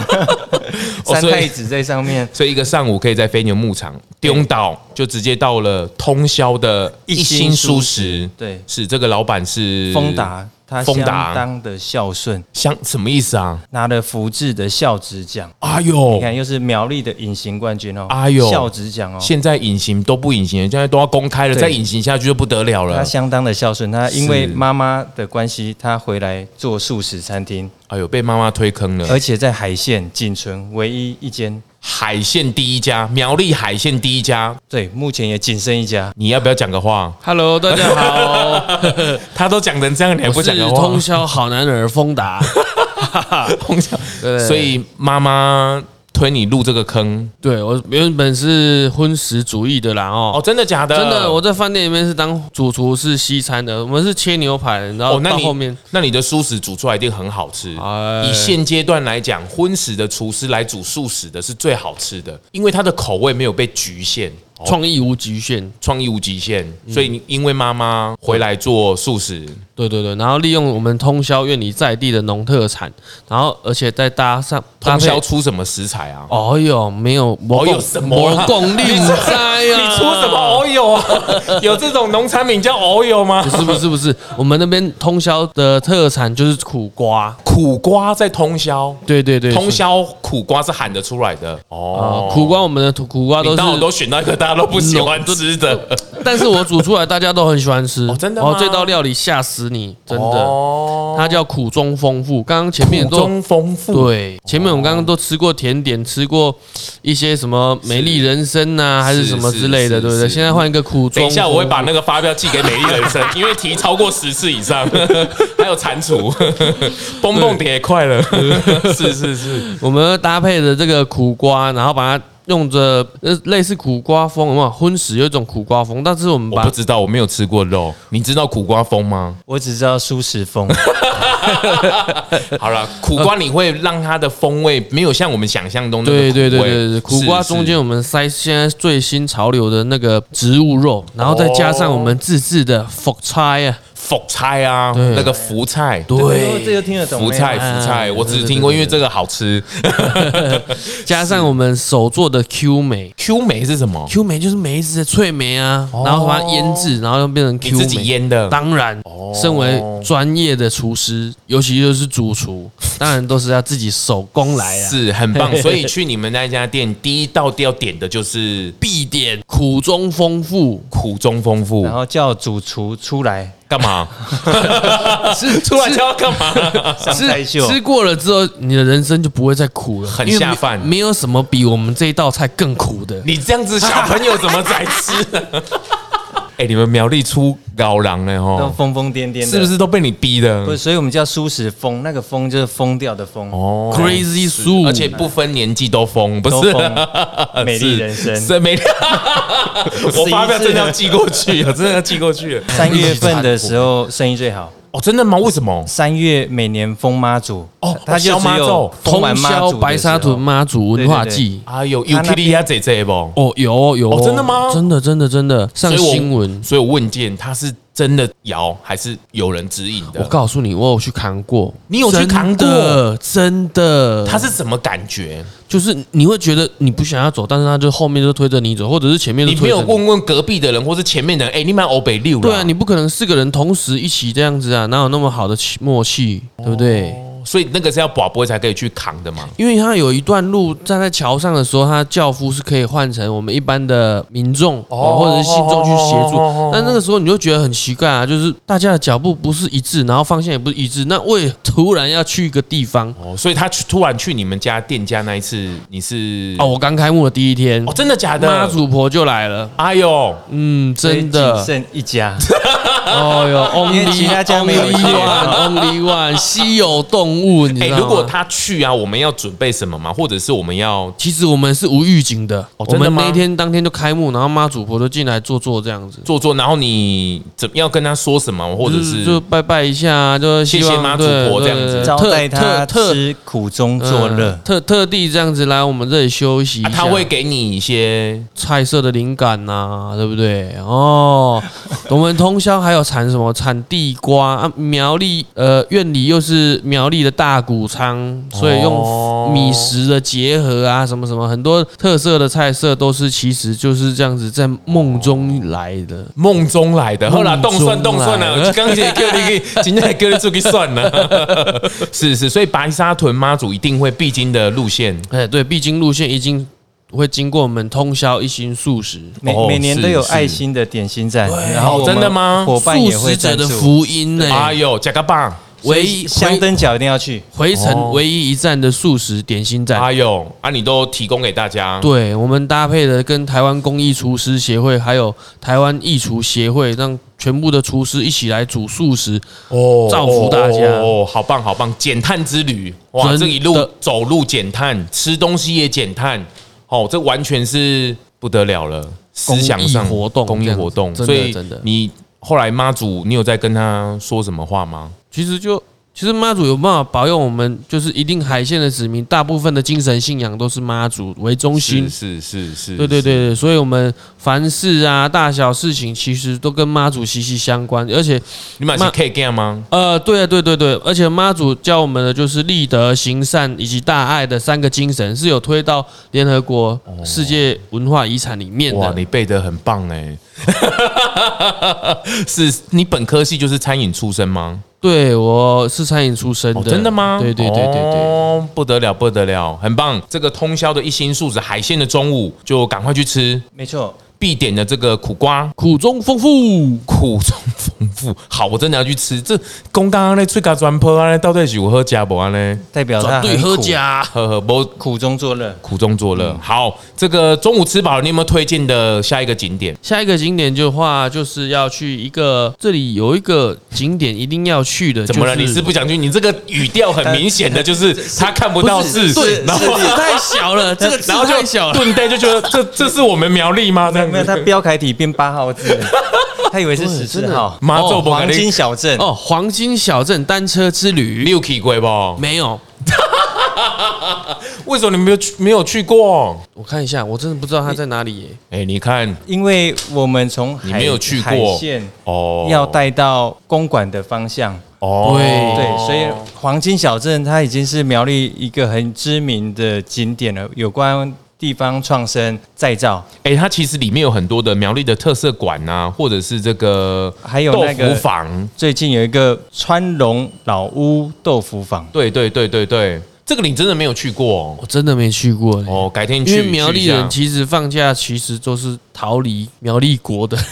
Speaker 3: 三太子在上面，
Speaker 1: 所以一个上午可以在飞牛牧场丢岛，就直接到了通宵的一心舒适。
Speaker 3: 对，
Speaker 1: 是这个老板是
Speaker 3: 丰达。他相当的孝顺，
Speaker 1: 相什么意思啊？
Speaker 3: 拿了福智的孝子奖。
Speaker 1: 哎呦，
Speaker 3: 你看又是苗栗的隐形冠军哦。哎呦，孝子奖哦。
Speaker 1: 现在隐形都不隐形，现在都要公开了，再隐形下去就不得了了。
Speaker 3: 他相当的孝顺，他因为妈妈的关系，他回来做素食餐厅。
Speaker 1: 哎呦，被妈妈推坑了。
Speaker 3: 而且在海线仅存唯一一间。
Speaker 1: 海鲜第一家，苗栗海鲜第一家，
Speaker 3: 对，目前也仅剩一家。
Speaker 1: 你要不要讲个话
Speaker 4: ？Hello，大家好。
Speaker 1: 他都讲成这样，你还不讲个话？
Speaker 4: 通宵好男儿丰达，
Speaker 1: 通宵。对，所以妈妈推你入这个坑？
Speaker 4: 对我原本是荤食主义的啦哦。
Speaker 1: 哦，真的假的？
Speaker 4: 真的，我在饭店里面是当主厨，是西餐的。我们是切牛排，然后到后面，
Speaker 1: 哦、那，你那你的素食煮出来一定很好吃。哎、以现阶段来讲，荤食的厨师来煮素食的是最好吃的，因为它的口味没有被局限。
Speaker 4: 创意无极限，
Speaker 1: 创意无极限，所以你因为妈妈回来做素食，
Speaker 4: 对对对，然后利用我们通宵院里在地的农特产，然后而且再搭上
Speaker 1: 通宵出什么食材啊？
Speaker 4: 哦呦，没有，
Speaker 1: 哦有什么？
Speaker 4: 我功力不在呀？
Speaker 1: 你出什么哦哟啊？有这种农产品叫哦哟吗？
Speaker 4: 不是不是不是，我们那边通宵的特产就是苦瓜，
Speaker 1: 苦瓜在通宵，
Speaker 4: 对对对，
Speaker 1: 通宵苦瓜是喊得出来的哦。
Speaker 4: 苦瓜，我们的苦瓜都是
Speaker 1: 都选到一个大家都不喜欢吃的，
Speaker 4: 但是我煮出来大家都很喜欢吃。
Speaker 1: 真的
Speaker 4: 哦，这道料理吓死你，真的。哦它叫苦中丰富。刚刚前面
Speaker 1: 都中丰富，
Speaker 4: 对，前面我们刚刚都吃过甜点，吃过一些什么美丽人生呐，还是什么之类的，对不对？现在换一个苦中。
Speaker 1: 等一下我会把那个发票寄给美丽人生，因为提超过十次以上，还有蟾蜍，蹦蹦叠快了。是是是，
Speaker 4: 我们搭配的这个苦瓜，然后把它。用着呃类似苦瓜风，有没有？荤食有一种苦瓜风，但是我们
Speaker 1: 我不知道，我没有吃过肉。你知道苦瓜风吗？
Speaker 3: 我只知道素食风。
Speaker 1: 好了，苦瓜你会让它的风味没有像我们想象中的
Speaker 4: 对对对对对，苦瓜中间我们塞现在最新潮流的那个植物肉，然后再加上我们自制的福菜啊。
Speaker 1: 福菜啊，那个福菜，
Speaker 3: 对，这个听得懂。
Speaker 1: 福菜，福菜，我只是听过，因为这个好吃。
Speaker 4: 加上我们手做的 Q 梅
Speaker 1: ，Q 梅是什么
Speaker 4: ？Q 梅就是梅子的脆梅啊，然后把它腌制，然后又变成 Q 梅。
Speaker 1: 自己腌的？
Speaker 4: 当然，身为专业的厨师，尤其就是主厨，当然都是要自己手工来啊，
Speaker 1: 是很棒。所以去你们那家店，第一道要点的就是
Speaker 4: 必点苦中丰富，
Speaker 1: 苦中丰富，
Speaker 3: 然后叫主厨出来。
Speaker 1: 干嘛？吃 出来就要干嘛？
Speaker 4: 吃吃过了之后，你的人生就不会再苦了，
Speaker 1: 很下饭。
Speaker 4: 没有什么比我们这一道菜更苦的。
Speaker 1: 你这样子，小朋友怎么在吃？哎，你们苗栗出高狼了哦，
Speaker 3: 都疯疯癫癫的，
Speaker 1: 是不是都被你逼的？
Speaker 3: 不，所以我们叫舒适疯，那个疯就是疯掉的疯
Speaker 1: 哦
Speaker 4: ，Crazy 苏，
Speaker 1: 而且不分年纪都疯，不是？
Speaker 3: 美丽人生，
Speaker 1: 是美丽。我发票真的要寄过去，我真的要寄过去。
Speaker 3: 三月份的 时候生意最好。
Speaker 1: 哦，真的吗？为什么？
Speaker 3: 三月每年封妈祖
Speaker 1: 哦，他就只有
Speaker 4: 通宵白沙屯妈祖文化祭。
Speaker 1: 啊，有有 K D 呀，这这不？
Speaker 4: 哦，有有，
Speaker 1: 真的吗？
Speaker 4: 真的真的真的上新闻，
Speaker 1: 所以我问见他是真的摇还是有人指引的？
Speaker 4: 我告诉你，我有去扛过，
Speaker 1: 你有去扛过？
Speaker 4: 真的？
Speaker 1: 他是什么感觉？
Speaker 4: 就是你会觉得你不想要走，但是他就后面就推着你走，或者是前面
Speaker 1: 你没有问问隔壁的人，或是前面的人，哎，你买欧北六了？
Speaker 4: 对啊，你不可能四个人同时一起这样子啊，哪有那么好的默契，对不对？
Speaker 1: 所以那个是要保不才可以去扛的嘛？
Speaker 4: 因为他有一段路站在桥上的时候，他轿夫是可以换成我们一般的民众哦或者是信众去协助，但那个时候你就觉得很奇怪啊，就是大家的脚步不是一致，然后方向也不是一致，那为突然要去一个地方。
Speaker 1: 哦，所以他去突然去你们家店家那一次，你是
Speaker 4: 哦，我刚开幕的第一天。
Speaker 1: 哦，真的假的？
Speaker 4: 妈祖婆就来了，
Speaker 1: 哎呦，
Speaker 4: 嗯，真的。
Speaker 3: 只剩一家，
Speaker 4: 哦哟，
Speaker 3: 因为其他家没有一
Speaker 4: 万，Only One，稀有动物。哎，
Speaker 1: 如果他去啊，我们要准备什么吗？或者是我们要？
Speaker 4: 其实我们是无预警的，我们那天当天就开幕，然后妈祖婆就进来坐坐这样子，
Speaker 1: 坐坐。然后你怎么要跟他说什么？或者是
Speaker 4: 就拜拜一下，就谢
Speaker 1: 谢妈祖婆这样子，
Speaker 3: 招待他吃苦中作乐，
Speaker 4: 特特地这样子来我们这里休息。
Speaker 1: 他会给你一些
Speaker 4: 菜色的灵感呐，对不对？哦，我们通宵还有产什么？产地瓜啊，苗栗呃院里又是苗栗的大。谷仓，所以用米食的结合啊，什么什么很多特色的菜色都是，其实就是这样子在梦中来的，
Speaker 1: 梦中来的。后来动算动算了，刚才叫你今天叫你出去算了，是是，所以白沙屯妈祖一定会必经的路线，
Speaker 4: 哎，对，必经路线已经会经过我们通宵一心素食，
Speaker 3: 每每年都有爱心的点心站，然后
Speaker 1: 真的吗？
Speaker 3: 伙伴也会
Speaker 4: 素食者的福音呢？
Speaker 1: 哎呦，加个棒！
Speaker 4: 唯一
Speaker 3: 香灯脚一定要去，
Speaker 4: 回程唯一一站的素食点心站。
Speaker 1: 还有啊，你都提供给大家。
Speaker 4: 对，我们搭配的跟台湾工艺厨师协会，还有台湾艺厨协会，让全部的厨师一起来煮素食哦，造福大家
Speaker 1: 哦，好棒好棒！减碳之旅，哇，这一路走路减碳，吃东西也减碳，哦，这完全是不得了了。思想上
Speaker 4: 活动，
Speaker 1: 公益活动，所以你后来妈祖，你有在跟他说什么话吗？
Speaker 4: 其实就。其实妈祖有办法保佑我们，就是一定海线的子民，大部分的精神信仰都是妈祖为中心。
Speaker 1: 是是是，是，
Speaker 4: 对对对对，所以我们凡事啊，大小事情其实都跟妈祖息息相关。而且
Speaker 1: 你买是 K 干吗？
Speaker 4: 呃，对啊，对对对，而且妈祖教我们的就是立德、行善以及大爱的三个精神，是有推到联合国世界文化遗产里面的。
Speaker 1: 哇，你背得很棒哎！是你本科系就是餐饮出身吗？
Speaker 4: 对，我是餐饮出身的。哦，
Speaker 1: 真的吗？
Speaker 4: 对对对对对，
Speaker 1: 哦，不得了不得了，很棒！这个通宵的一星素食海鲜的中午，就赶快去吃。
Speaker 3: 没错。
Speaker 1: 必点的这个苦瓜，
Speaker 4: 苦中丰富，
Speaker 1: 苦中丰富。好，我真的要去吃。这公刚刚那脆咖砖坡啊，到底是有喝加不啊？呢，
Speaker 3: 代表他
Speaker 4: 对喝加，
Speaker 1: 呵呵不
Speaker 3: 苦中作乐，
Speaker 1: 苦中作乐。嗯、好，这个中午吃饱了，你有没有推荐的下一个景点？
Speaker 4: 下一个景点的话，就是要去一个这里有一个景点一定要去的。
Speaker 1: 怎么了？你是不想去？你这个语调很明显的就是他看不到字，
Speaker 4: 对，然后字太小了，这个字太小了，
Speaker 1: 顿呆就觉得这这是我们苗栗吗？这样
Speaker 3: 没有，他标楷体。变八号字，他以为是十四号。
Speaker 1: 妈祖
Speaker 3: 黄金小镇
Speaker 4: 哦，黄金小镇单车之旅，
Speaker 1: 你有去过不？
Speaker 4: 没有。
Speaker 1: 为什么你没有去？没有去过？
Speaker 4: 我看一下，我真的不知道他在哪里耶。
Speaker 1: 哎，你看，
Speaker 3: 因为我们从
Speaker 1: 你没有去过
Speaker 3: 海线哦，要带到公馆的方向哦，对对，所以黄金小镇它已经是苗栗一个很知名的景点了，有关。地方创生再造，
Speaker 1: 哎、欸，它其实里面有很多的苗栗的特色馆啊，或者是这个
Speaker 3: 还有那个
Speaker 1: 坊，
Speaker 3: 最近有一个川龙老屋豆腐坊，
Speaker 1: 对对对对对，这个你真的没有去过，
Speaker 4: 我真的没去过
Speaker 1: 哦，改天去。
Speaker 4: 因为苗栗人其实放假其实都是逃离苗栗国的。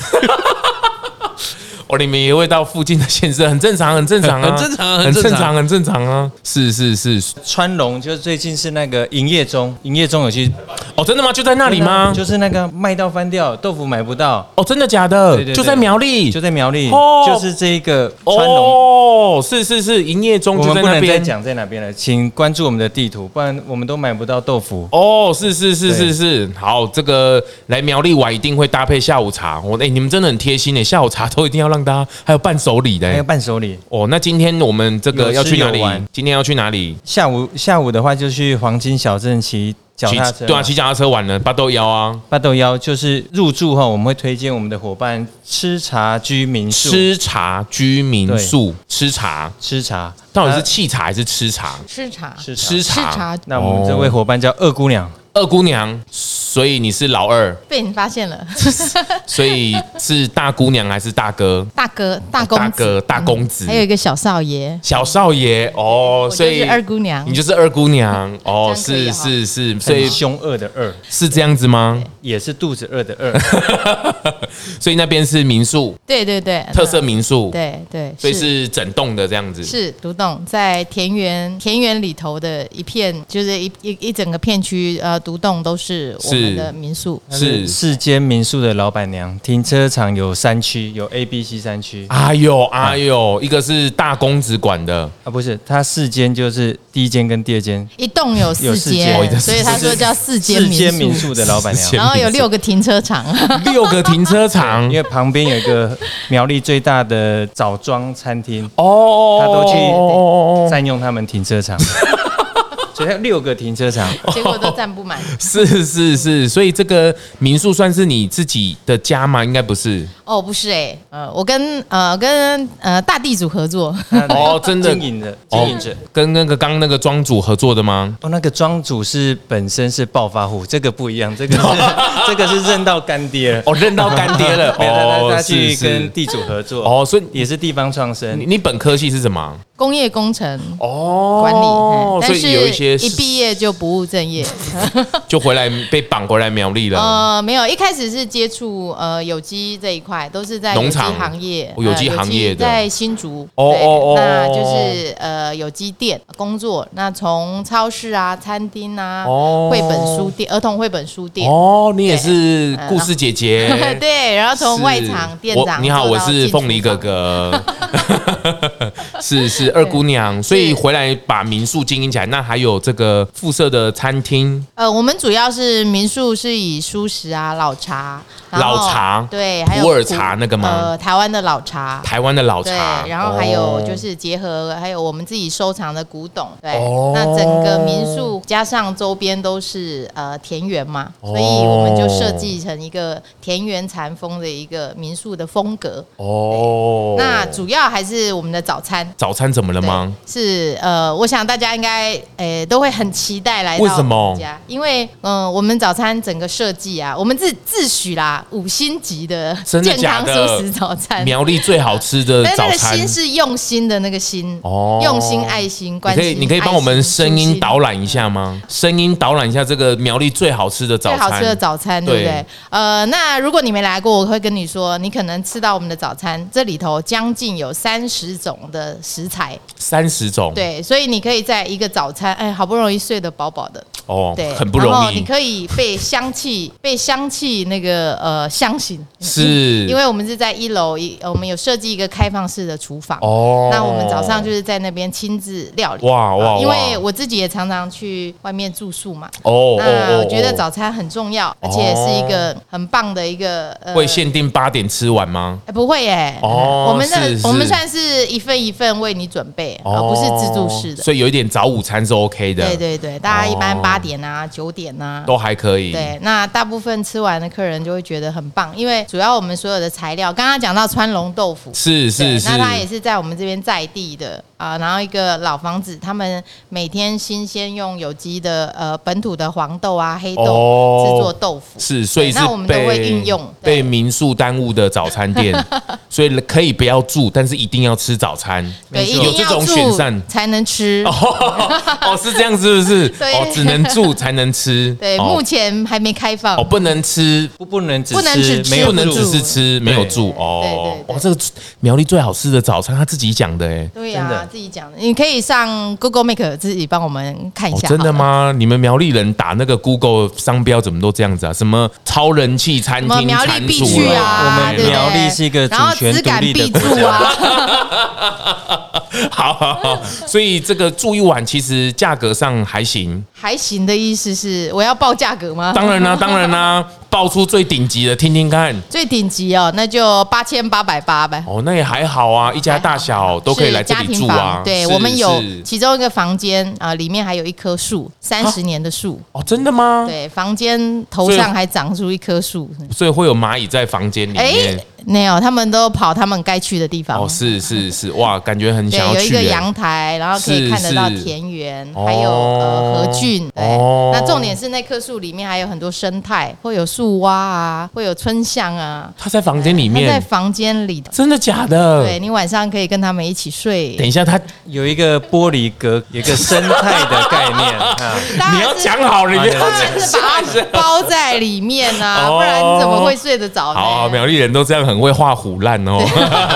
Speaker 1: 哦，你们也会到附近的县市，很正常，很正常啊，
Speaker 4: 很正常，
Speaker 1: 很正常，很正常啊。是是是，
Speaker 3: 川龙就是最近是那个营业中，营业中有去
Speaker 1: 哦，真的吗？就在那里吗？
Speaker 3: 就是那个卖到翻掉，豆腐买不到
Speaker 1: 哦，真的假的？对对，就在苗栗，
Speaker 3: 就在苗栗，哦，就是这个川龙
Speaker 1: 哦，是是是，营业中就在那边。
Speaker 3: 我们不能再讲在哪边了，请关注我们的地图，不然我们都买不到豆腐。
Speaker 1: 哦，是是是是是，好，这个来苗栗玩一定会搭配下午茶。我哎，你们真的很贴心诶，下午茶都一定要让大家还有伴手礼的，
Speaker 3: 还有伴手礼
Speaker 1: 哦。那今天我们这个要去哪里？今天要去哪里？
Speaker 3: 下午下午的话就去黄金小镇骑脚踏车，
Speaker 1: 对啊，骑脚踏车玩了。八斗腰啊，
Speaker 3: 八斗腰就是入住后，我们会推荐我们的伙伴吃茶居民宿。
Speaker 1: 吃茶居民宿，吃茶
Speaker 3: 吃茶，
Speaker 1: 到底是沏茶还是吃茶？
Speaker 5: 吃茶
Speaker 3: 吃
Speaker 1: 吃茶。
Speaker 3: 那我们这位伙伴叫二姑娘。
Speaker 1: 二姑娘，所以你是老二，
Speaker 5: 被你发现了，
Speaker 1: 所以是大姑娘还是大哥？
Speaker 5: 大哥，大公子，大
Speaker 1: 哥，大公子，
Speaker 5: 还有一个小少爷，
Speaker 1: 小少爷哦，所以
Speaker 5: 二姑娘，
Speaker 1: 你就是二姑娘哦，是是是，所以
Speaker 3: 凶恶的二。
Speaker 1: 是这样子吗？
Speaker 3: 也是肚子饿的饿，
Speaker 1: 所以那边是民宿，
Speaker 5: 对对对，
Speaker 1: 特色民宿，
Speaker 5: 对对，
Speaker 1: 所以是整栋的这样子，
Speaker 5: 是独栋在田园田园里头的一片，就是一一一整个片区呃。独栋都是我们的民宿，
Speaker 3: 是四间民宿的老板娘。停车场有三区，有 A、B、C 三区。
Speaker 1: 哎呦哎。呦，一个是大公子管的。
Speaker 3: 啊，不是，他四间就是第一间跟第二间，
Speaker 5: 一栋有四间，所以他说叫四间
Speaker 3: 四间民宿的老板娘。
Speaker 5: 然后有六个停车场，
Speaker 1: 六个停车场，
Speaker 3: 因为旁边有一个苗栗最大的枣庄餐厅哦，他都去占用他们停车场。所以六个停车场，
Speaker 5: 结果都站不满。
Speaker 1: 是是是，所以这个民宿算是你自己的家吗？应该不是。
Speaker 5: 哦，不是哎、欸，呃，我跟呃跟呃大地主合作。
Speaker 1: 哦，真的
Speaker 3: 经营的经营者，
Speaker 1: 跟那个刚那个庄主合作的吗？
Speaker 3: 哦，那个庄主是本身是暴发户，这个不一样，这个是这个是认到干爹了。
Speaker 1: 哦，认到干爹了。哦，
Speaker 3: 他去跟地主合作。哦，所以也是地方创生。
Speaker 1: 你你本科系是什么？
Speaker 11: 工业工程哦管理，但是有一些一毕业就不务正业，
Speaker 1: 就回来被绑回来苗栗了。
Speaker 11: 呃，没有，一开始是接触呃有机这一块，都是在农场行业，
Speaker 1: 有机行业
Speaker 11: 在新竹哦哦哦，那就是呃有机店工作。那从超市啊、餐厅啊、绘本书店、儿童绘本书店
Speaker 1: 哦，你也是故事姐姐。
Speaker 11: 对，然后从外场店长，
Speaker 1: 你好，我是凤梨哥哥，是是。二姑娘，所以回来把民宿经营起来。那还有这个附设的餐厅。
Speaker 11: 呃，我们主要是民宿是以素食啊、老茶、
Speaker 1: 老茶，
Speaker 11: 对，还有
Speaker 1: 普洱茶那个吗？
Speaker 11: 呃，台湾的老茶，
Speaker 1: 台湾的老茶。
Speaker 11: 然后还有就是结合，还有我们自己收藏的古董。对，那整个民宿加上周边都是呃田园嘛，所以我们就设计成一个田园禅风的一个民宿的风格。哦，那主要还是我们的早餐，
Speaker 1: 早餐。怎么了吗？
Speaker 11: 是呃，我想大家应该诶、欸、都会很期待来到我们家，为什么？因为嗯、呃，我们早餐整个设计啊，我们自自诩啦五星级的健康素食早餐，
Speaker 1: 苗栗最好吃的早餐。那
Speaker 11: 个心是用心的那个心哦，用心爱心关心。
Speaker 1: 你可以你可以帮我们声音导览一下吗？声音导览一下这个苗栗最好吃的早餐，
Speaker 11: 最好吃的早餐，对不对？呃，那如果你没来过，我会跟你说，你可能吃到我们的早餐，这里头将近有三十种的食材。
Speaker 1: 三十种，
Speaker 11: 对，所以你可以在一个早餐，哎，好不容易睡得饱饱的，
Speaker 1: 哦，对，很不容易。
Speaker 11: 你可以被香气，被香气那个呃香醒，
Speaker 1: 是，
Speaker 11: 因为我们是在一楼，一我们有设计一个开放式的厨房，哦，那我们早上就是在那边亲自料理，哇哇，因为我自己也常常去外面住宿嘛，哦，那我觉得早餐很重要，而且是一个很棒的一个，呃，
Speaker 1: 会限定八点吃完吗？
Speaker 11: 不会耶，哦，我们那我们算是一份一份为你准备。而不是自助式的，
Speaker 1: 所以有一点早午餐是 OK 的。
Speaker 11: 对对对，大家一般八点啊、九点啊。
Speaker 1: 都还可以。
Speaker 11: 对，那大部分吃完的客人就会觉得很棒，因为主要我们所有的材料，刚刚讲到川龙豆腐，
Speaker 1: 是是是，
Speaker 11: 那它也是在我们这边在地的啊，然后一个老房子，他们每天新鲜用有机的呃本土的黄豆啊、黑豆制作豆腐，
Speaker 1: 是，所以是
Speaker 11: 那我们都会运用
Speaker 1: 被民宿耽误的早餐店，所以可以不要住，但是一定要吃早餐，
Speaker 11: 对，有这种。选善才能吃
Speaker 1: 哦，是这样，是不是？哦，只能住才能吃。
Speaker 11: 对，目前还没开放。
Speaker 1: 哦，不能吃，
Speaker 3: 不不能只
Speaker 11: 不能只
Speaker 1: 没有不能只是吃，没有住。哦，哇，这个苗栗最好吃的早餐，他自己讲的哎，
Speaker 11: 对呀，自己讲的。你可以上 Google Make 自己帮我们看一下。
Speaker 1: 真的吗？你们苗栗人打那个 Google 商标怎么都这样子啊？什么超人气餐厅，
Speaker 11: 苗栗必去啊！
Speaker 3: 我们苗栗是一个主权独立的国
Speaker 1: 家。好，好，好，所以这个住一晚其实价格上还行，
Speaker 11: 还行的意思是我要报价格吗？
Speaker 1: 当然啦、啊，当然啦、啊，报出最顶级的听听看。
Speaker 11: 最顶级哦，那就八千八百八呗。
Speaker 1: 哦，那也还好啊，一家大小都可以来这里住啊。
Speaker 11: 对，我们有其中一个房间啊、呃，里面还有一棵树，三十年的树。
Speaker 1: 哦，真的吗？
Speaker 11: 对，房间头上还长出一棵树，
Speaker 1: 所以会有蚂蚁在房间里面。欸
Speaker 11: 没有，他们都跑他们该去的地方。
Speaker 1: 哦，是是是，哇，感觉很想要去。
Speaker 11: 有一个阳台，然后可以看得到田园，还有呃河郡。对，那重点是那棵树里面还有很多生态，会有树蛙啊，会有春象啊。
Speaker 1: 他在房间里面，
Speaker 11: 他在房间里，
Speaker 1: 真的假的？
Speaker 11: 对，你晚上可以跟他们一起睡。
Speaker 1: 等一下，他
Speaker 3: 有一个玻璃隔，有一个生态的概念啊。
Speaker 1: 你要讲好，里面
Speaker 11: 当然是把它包在里面啊，不然你怎么会睡得着？
Speaker 1: 好，苗栗人都这样很。很会画虎烂哦，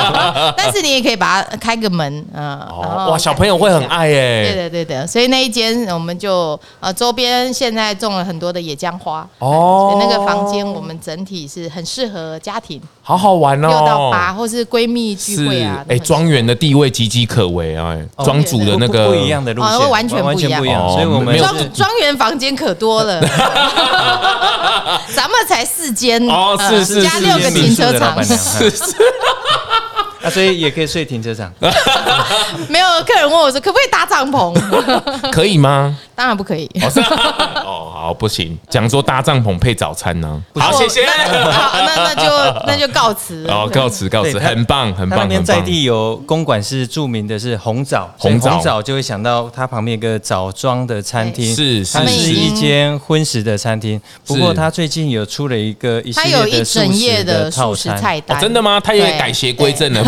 Speaker 11: 但是你也可以把它开个门，嗯，
Speaker 1: 哇，小朋友会很爱耶，
Speaker 11: 对的对的，所以那一间我们就呃周边现在种了很多的野姜花。哦，那个房间我们整体是很适合家庭，
Speaker 1: 好好玩哦，
Speaker 11: 六到八或是闺蜜聚会啊，
Speaker 1: 哎，庄园的地位岌岌可危啊，庄主的那个
Speaker 3: 不一样的路线，
Speaker 11: 完全不一样，
Speaker 3: 所以我们
Speaker 11: 庄庄园房间可多了，咱们才四间。
Speaker 1: 哦，是是
Speaker 11: 加六个停车场。
Speaker 1: 是是，
Speaker 3: 啊，所以也可以睡停车场。
Speaker 11: 没有客人问我说，可不可以搭帐篷？
Speaker 1: 可以吗？
Speaker 11: 当然不可以。
Speaker 1: 哦，好，不行，讲说搭帐篷配早餐呢？好，谢谢。
Speaker 11: 好，那那就那就告辞。
Speaker 1: 哦，告辞告辞，很棒很棒。
Speaker 3: 那边在地有公馆是著名的是红枣，红枣就会想到它旁边一个枣庄的餐厅，
Speaker 1: 是
Speaker 3: 它是一间荤食的餐厅。不过它最近有出了一个一系列的素食的套餐
Speaker 11: 菜单，
Speaker 1: 真的吗？它也改邪归正了，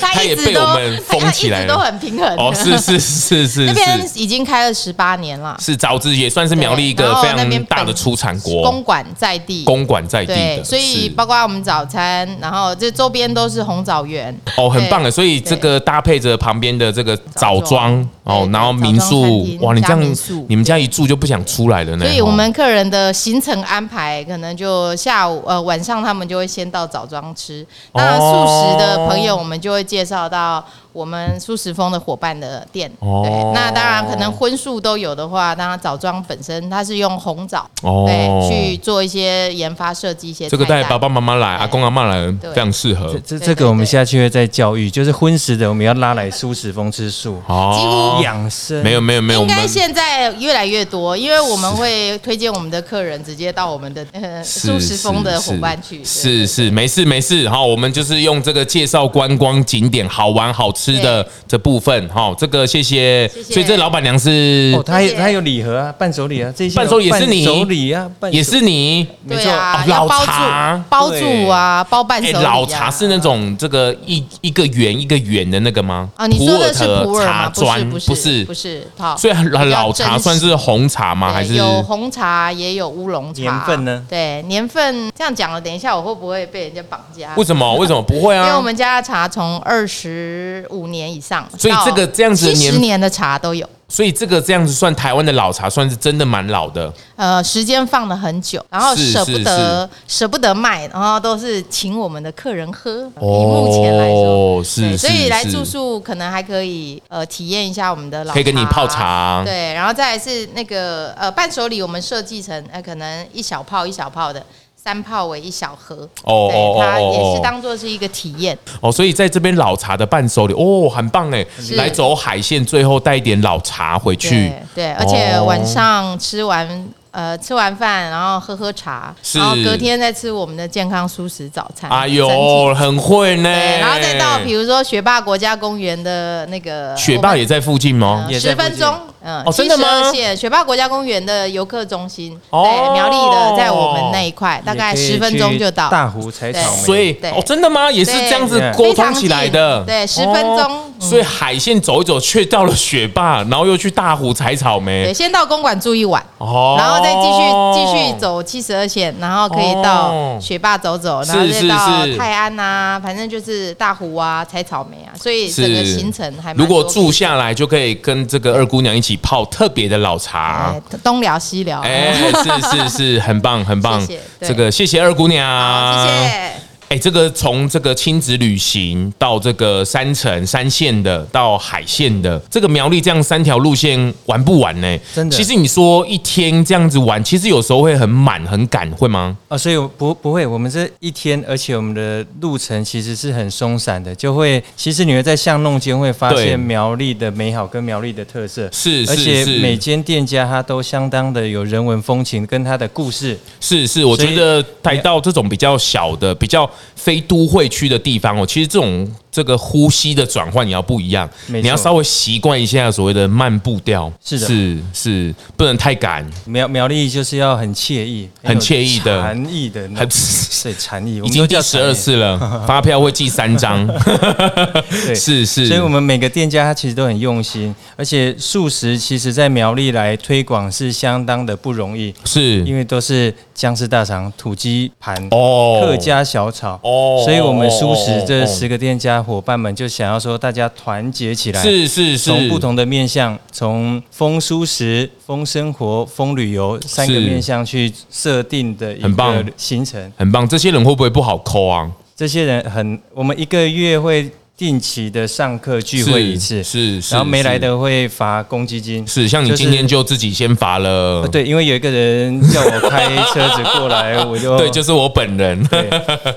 Speaker 11: 它
Speaker 1: 也被我们封起来了，
Speaker 11: 都很平衡。
Speaker 1: 哦，是是是是，
Speaker 11: 那边已经开了十八年了，
Speaker 1: 是枣子也算是苗栗一个非常大的出产国，
Speaker 11: 公馆在地，
Speaker 1: 公馆在地的，
Speaker 11: 所以包括我们早餐，然后这周边都是红枣园，
Speaker 1: 哦，很棒的。所以这个搭配着旁边的这个枣庄哦，然后民宿，哇，你这样你们家一住就不想出来了呢。
Speaker 11: 所以我们客人的行程安排可能就下午呃晚上他们就会先到枣庄吃，当然素食的朋友我们就会介绍到。我们蔬食风的伙伴的店，哦、对，那当然可能荤素都有的话，当然枣庄本身它是用红枣，哦、对，去做一些研发设计一些。
Speaker 1: 这个带爸爸妈妈来，阿公阿妈来非常适合。
Speaker 3: 这这个我们下去会再教育，就是荤食的我们要拉来素食风吃素，哦，几乎养生。
Speaker 1: 没有没有没有，
Speaker 11: 应该现在越来越多，因为我们会推荐我们的客人直接到我们的呃蔬食风的伙伴去。
Speaker 1: 是是，没事没事，好，我们就是用这个介绍观光景点，好玩好吃。的这部分，好，这个谢谢。所以这老板娘是
Speaker 3: 哦，她她有礼盒啊，伴手礼啊，这些
Speaker 1: 伴手也是你，
Speaker 3: 伴手礼啊，
Speaker 1: 也是你，
Speaker 11: 没错，老茶包住啊，包伴手礼。
Speaker 1: 老茶是那种这个一一个圆一个圆的那个吗？
Speaker 11: 啊，你说的是普洱茶砖？
Speaker 1: 不是，
Speaker 11: 不是，好。
Speaker 1: 所以老茶算是红茶吗？还是
Speaker 11: 有红茶也有乌龙茶？
Speaker 3: 年份呢？
Speaker 11: 对，年份这样讲了，等一下我会不会被人家绑架？
Speaker 1: 为什么？为什么不会啊？
Speaker 11: 因为我们家的茶从二十。五年以上，
Speaker 1: 所以这个这样子
Speaker 11: 七十年的茶都有。
Speaker 1: 所以这个这样子算台湾的老茶，算是真的蛮老的。
Speaker 11: 呃，时间放了很久，然后舍不得舍不得卖，然后都是请我们的客人喝。以目前来说，
Speaker 1: 是，
Speaker 11: 所以来住宿可能还可以呃体验一下我们的老茶，
Speaker 1: 可以跟你泡茶。
Speaker 11: 对，然后再来是那个呃伴手礼，我们设计成呃可能一小泡一小泡的。三泡为一小盒，哦，对，它也是当做是一个体验
Speaker 1: 哦，所以在这边老茶的伴手礼哦，很棒哎，来走海线，最后带一点老茶回去，
Speaker 11: 对，对，而且晚上吃完。呃，吃完饭然后喝喝茶，然后隔天再吃我们的健康素食早餐。
Speaker 1: 哎呦，很会呢！
Speaker 11: 然后再到比如说雪霸国家公园的那个，
Speaker 1: 雪霸也在附近吗？
Speaker 11: 呃、十分钟，嗯，
Speaker 1: 哦，真的吗？
Speaker 11: 雪霸国家公园的游客中心，哦、对，苗栗的在我们那一块，大概十分钟就到。
Speaker 3: 大湖采草莓，
Speaker 1: 所以哦，真的吗？也是这样子沟通起来的，
Speaker 11: 对，十分钟。
Speaker 1: 哦所以海线走一走，却到了雪霸，然后又去大湖采草莓。
Speaker 11: 对，先到公馆住一晚，哦，然后再继续继续走七十二线，然后可以到雪霸走走，然后再到泰安啊，反正就是大湖啊，采草莓啊。所以整个行程还
Speaker 1: 如果住下来，就可以跟这个二姑娘一起泡特别的老茶，
Speaker 11: 东聊西聊。
Speaker 1: 哎，是是是，很棒很棒。谢谢，这个谢谢二姑娘，
Speaker 11: 谢谢。
Speaker 1: 哎，这个从这个亲子旅行到这个山城山线的，到海线的，这个苗栗这样三条路线玩不完呢？真的。其实你说一天这样子玩，其实有时候会很满很赶，会吗？
Speaker 3: 啊，所以不不会，我们这一天，而且我们的路程其实是很松散的，就会其实你会在巷弄间会发现苗栗的美好跟苗栗的特色，
Speaker 1: 是，
Speaker 3: 而且每间店家它都相当的有人文风情，跟它的故事，
Speaker 1: 是是，我觉得带到这种比较小的比较。非都会区的地方哦，其实这种。这个呼吸的转换你要不一样，你要稍微习惯一下所谓的慢步调，
Speaker 3: 是的，
Speaker 1: 是是不能太赶。
Speaker 3: 苗苗栗就是要很惬意，
Speaker 1: 很惬意的，
Speaker 3: 禅意的，很 对禅意。
Speaker 1: 已经第十二次了，发票会寄三张。
Speaker 3: 对，是是。所以我们每个店家他其实都很用心，而且素食其实在苗栗来推广是相当的不容易，
Speaker 1: 是
Speaker 3: 因为都是姜丝大肠、土鸡盘、哦，客家小炒，哦，所以我们素食这十个店家。伙伴们就想要说，大家团结起来，
Speaker 1: 是是是，
Speaker 3: 从不同的面向，从风舒适、风生活、风旅游三个面向去设定的一个行程，
Speaker 1: 很棒。这些人会不会不好抠啊？
Speaker 3: 这些人很，我们一个月会。定期的上课聚会一次，
Speaker 1: 是，是，
Speaker 3: 然后没来的会罚公积金。
Speaker 1: 是，像你今天就自己先罚了。
Speaker 3: 对，因为有一个人叫我开车子过来，我就
Speaker 1: 对，就是我本人。
Speaker 3: 对，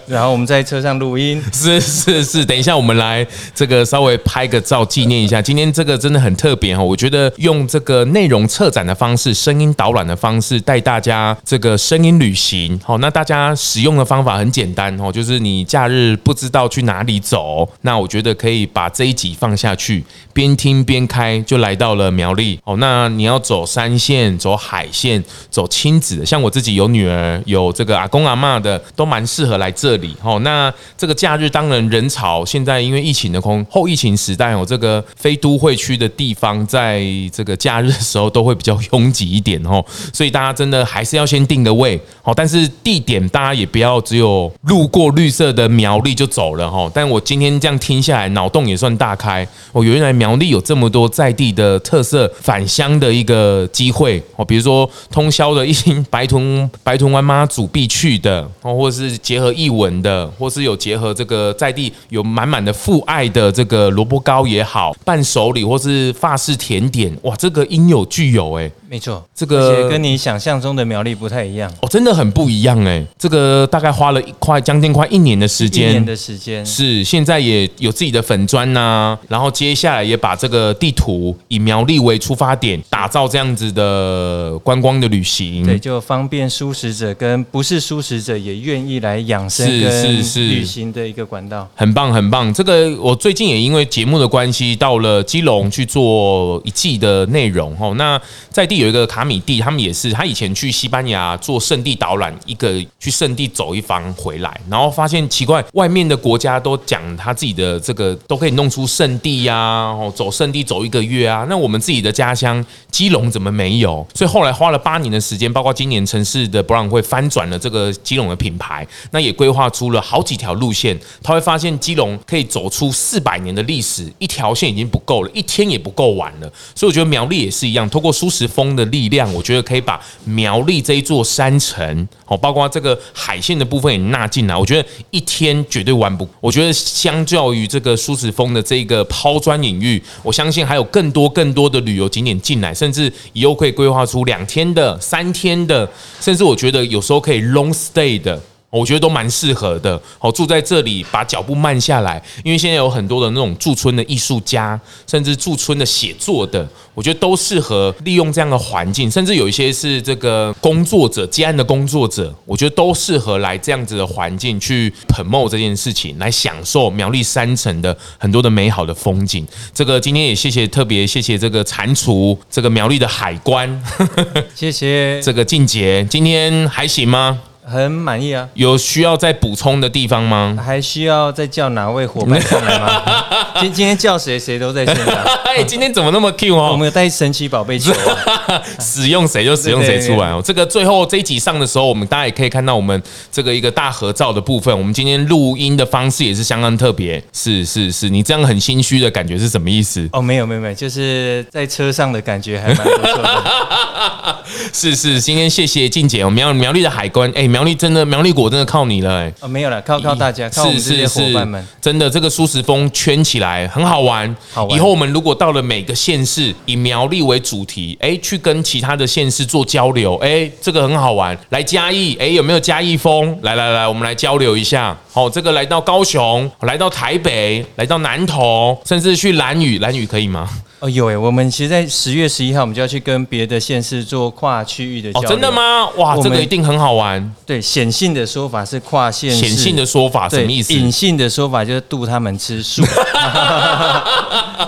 Speaker 3: 然后我们在车上录音。
Speaker 1: 是是是，等一下我们来这个稍微拍个照纪念一下。今天这个真的很特别哈，我觉得用这个内容策展的方式，声音导览的方式带大家这个声音旅行。好，那大家使用的方法很简单哦，就是你假日不知道去哪里走，那我觉得可以把这一集放下去，边听边开，就来到了苗栗。哦，那你要走山线、走海线、走亲子的，像我自己有女儿、有这个阿公阿嬷的，都蛮适合来这里。哦，那这个假日当然人潮，现在因为疫情的空后疫情时代哦，这个非都会区的地方，在这个假日的时候都会比较拥挤一点哦，所以大家真的还是要先定个位。好，但是地点大家也不要只有路过绿色的苗栗就走了哈。但我今天这样听下来，脑洞也算大开。哦，原来苗栗有这么多在地的特色返乡的一个机会哦，比如说通宵的一白豚白豚湾妈祖必去的哦，或者是结合艺文的，或是有结合这个在地有满满的父爱的这个萝卜糕也好，伴手礼或是法式甜点，哇，这个应有俱有哎。
Speaker 3: 没错，
Speaker 1: 这个
Speaker 3: 跟你想象中的苗栗不太一样。
Speaker 1: 哦，真的很不一样哎。这个大概花了一快将近快一年的时间，
Speaker 3: 一年的时间。
Speaker 1: 是现在也有自己的粉砖呐，然后接下来也把这个地图以苗栗为出发点，打造这样子的观光的旅行，
Speaker 3: 对，就方便素食者跟不是素食者也愿意来养生跟旅行的一个管道，
Speaker 1: 很棒很棒。这个我最近也因为节目的关系到了基隆去做一季的内容。哦，那在地。有一个卡米蒂，他们也是，他以前去西班牙做圣地导览，一个去圣地走一方回来，然后发现奇怪，外面的国家都讲他自己的这个都可以弄出圣地呀，哦，走圣地走一个月啊，那我们自己的家乡基隆怎么没有？所以后来花了八年的时间，包括今年城市的博览会翻转了这个基隆的品牌，那也规划出了好几条路线，他会发现基隆可以走出四百年的历史，一条线已经不够了，一天也不够玩了，所以我觉得苗栗也是一样，透过舒适风的力量，我觉得可以把苗栗这一座山城，好，包括这个海线的部分也纳进来。我觉得一天绝对玩不。我觉得相较于这个蔬食风的这个抛砖引玉，我相信还有更多更多的旅游景点进来，甚至以后可以规划出两天的、三天的，甚至我觉得有时候可以 long stay 的。我觉得都蛮适合的，好，住在这里，把脚步慢下来，因为现在有很多的那种驻村的艺术家，甚至驻村的写作的，我觉得都适合利用这样的环境，甚至有一些是这个工作者接案的工作者，我觉得都适合来这样子的环境去 promote 这件事情，来享受苗栗山城的很多的美好的风景。这个今天也谢谢特别谢谢这个蟾蜍，这个苗栗的海关，
Speaker 3: 谢谢这
Speaker 1: 个静杰，今天还行吗？
Speaker 3: 很满意啊！
Speaker 1: 有需要再补充的地方吗？
Speaker 3: 还需要再叫哪位伙伴上来吗？今今天叫谁，谁都在现场。
Speaker 1: 哎，今天怎么那么 Q 哦？
Speaker 3: 我们有带神奇宝贝球，
Speaker 1: 使用谁就使用谁出来哦。这个最后这一集上的时候，我们大家也可以看到我们这个一个大合照的部分。我们今天录音的方式也是相当特别。是是是，你这样很心虚的感觉是什么意思？
Speaker 3: 哦，没有没有没有，就是在车上的感觉还蛮不错的。
Speaker 1: 是是，今天谢谢静姐，苗苗栗的海关，哎。苗栗真的，苗栗果真的靠你了哎！
Speaker 3: 哦，没有了，靠靠大家，靠我们这些伙伴们。
Speaker 1: 真的，这个蔬食风圈起来很好玩。好玩。以后我们如果到了每个县市，以苗栗为主题，哎，去跟其他的县市做交流，哎，这个很好玩。来嘉义，哎，有没有嘉义风？来来来，我们来交流一下。好，这个来到高雄，来到台北，来到南投，甚至去兰屿，兰屿可以吗？
Speaker 3: 哦，有诶，我们其实，在十月十一号，我们就要去跟别的县市做跨区域的交流。
Speaker 1: 哦，真的吗？哇，这个一定很好玩。
Speaker 3: 对，显性的说法是跨县市，
Speaker 1: 显性的说法什么意思？
Speaker 3: 隐性的说法就是度他们吃素。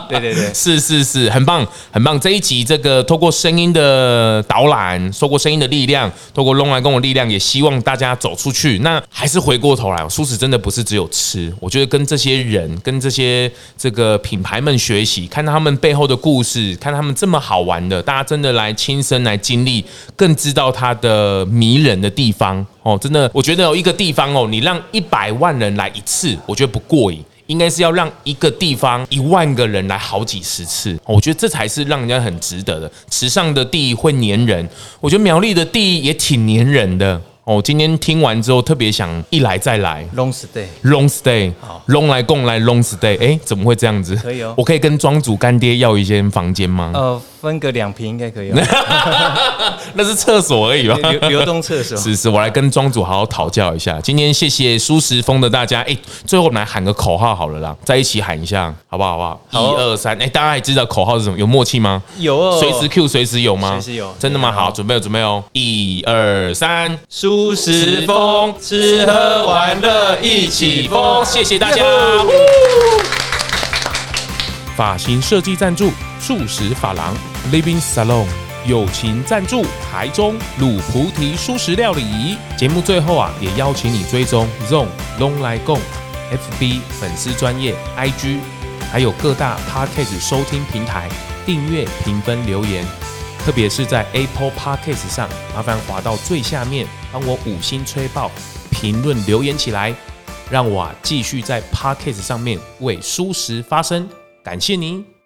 Speaker 3: 对对对，
Speaker 1: 是是是，很棒很棒。这一集这个透过声音的导览，透过声音的力量，透过龙来共的力量，也希望大家走出去。那还是回过头来，素食真的不是只有吃。我觉得跟这些人，跟这些这个品牌们学习，看到他们背后的故事，看他们这么好玩的，大家真的来亲身来经历，更知道它的迷人的地方哦。真的，我觉得有一个地方哦，你让一百万人来一次，我觉得不过瘾。应该是要让一个地方一万个人来好几十次，我觉得这才是让人家很值得的。池上的地会黏人，我觉得苗栗的地也挺黏人的。哦，今天听完之后特别想一来再来
Speaker 3: ，long stay
Speaker 1: long stay，好，long 来共来 long stay，哎，怎么会这样子？
Speaker 3: 可以哦，
Speaker 1: 我可以跟庄主干爹要一间房间吗？
Speaker 3: 呃，分个两瓶应该可以，
Speaker 1: 那是厕所而已吧，
Speaker 3: 流流动厕所。
Speaker 1: 是是，我来跟庄主好好讨教一下。今天谢谢舒时风的大家，哎，最后我们来喊个口号好了啦，再一起喊一下，好不好？好不好？一二三，哎，大家还知道口号是什么？有默契吗？
Speaker 3: 有，
Speaker 1: 随时 Q，随时有吗？
Speaker 3: 随时有，
Speaker 1: 真的吗？好，准备准备哦，一二三，
Speaker 3: 舒时风，吃喝玩乐一起疯，
Speaker 1: 谢谢大家。发型设计赞助，素食发廊 Living Salon，友情赞助，台中卤菩提蔬食料理。节目最后啊，也邀请你追踪 ZONG 咙来共 FB 粉丝专业 IG，还有各大 Podcast 收听平台订阅、评分、留言。特别是在 Apple Podcast 上，麻烦滑到最下面，帮我五星吹爆，评论留言起来，让我啊继续在 Podcast 上面为蔬食发声。感谢您。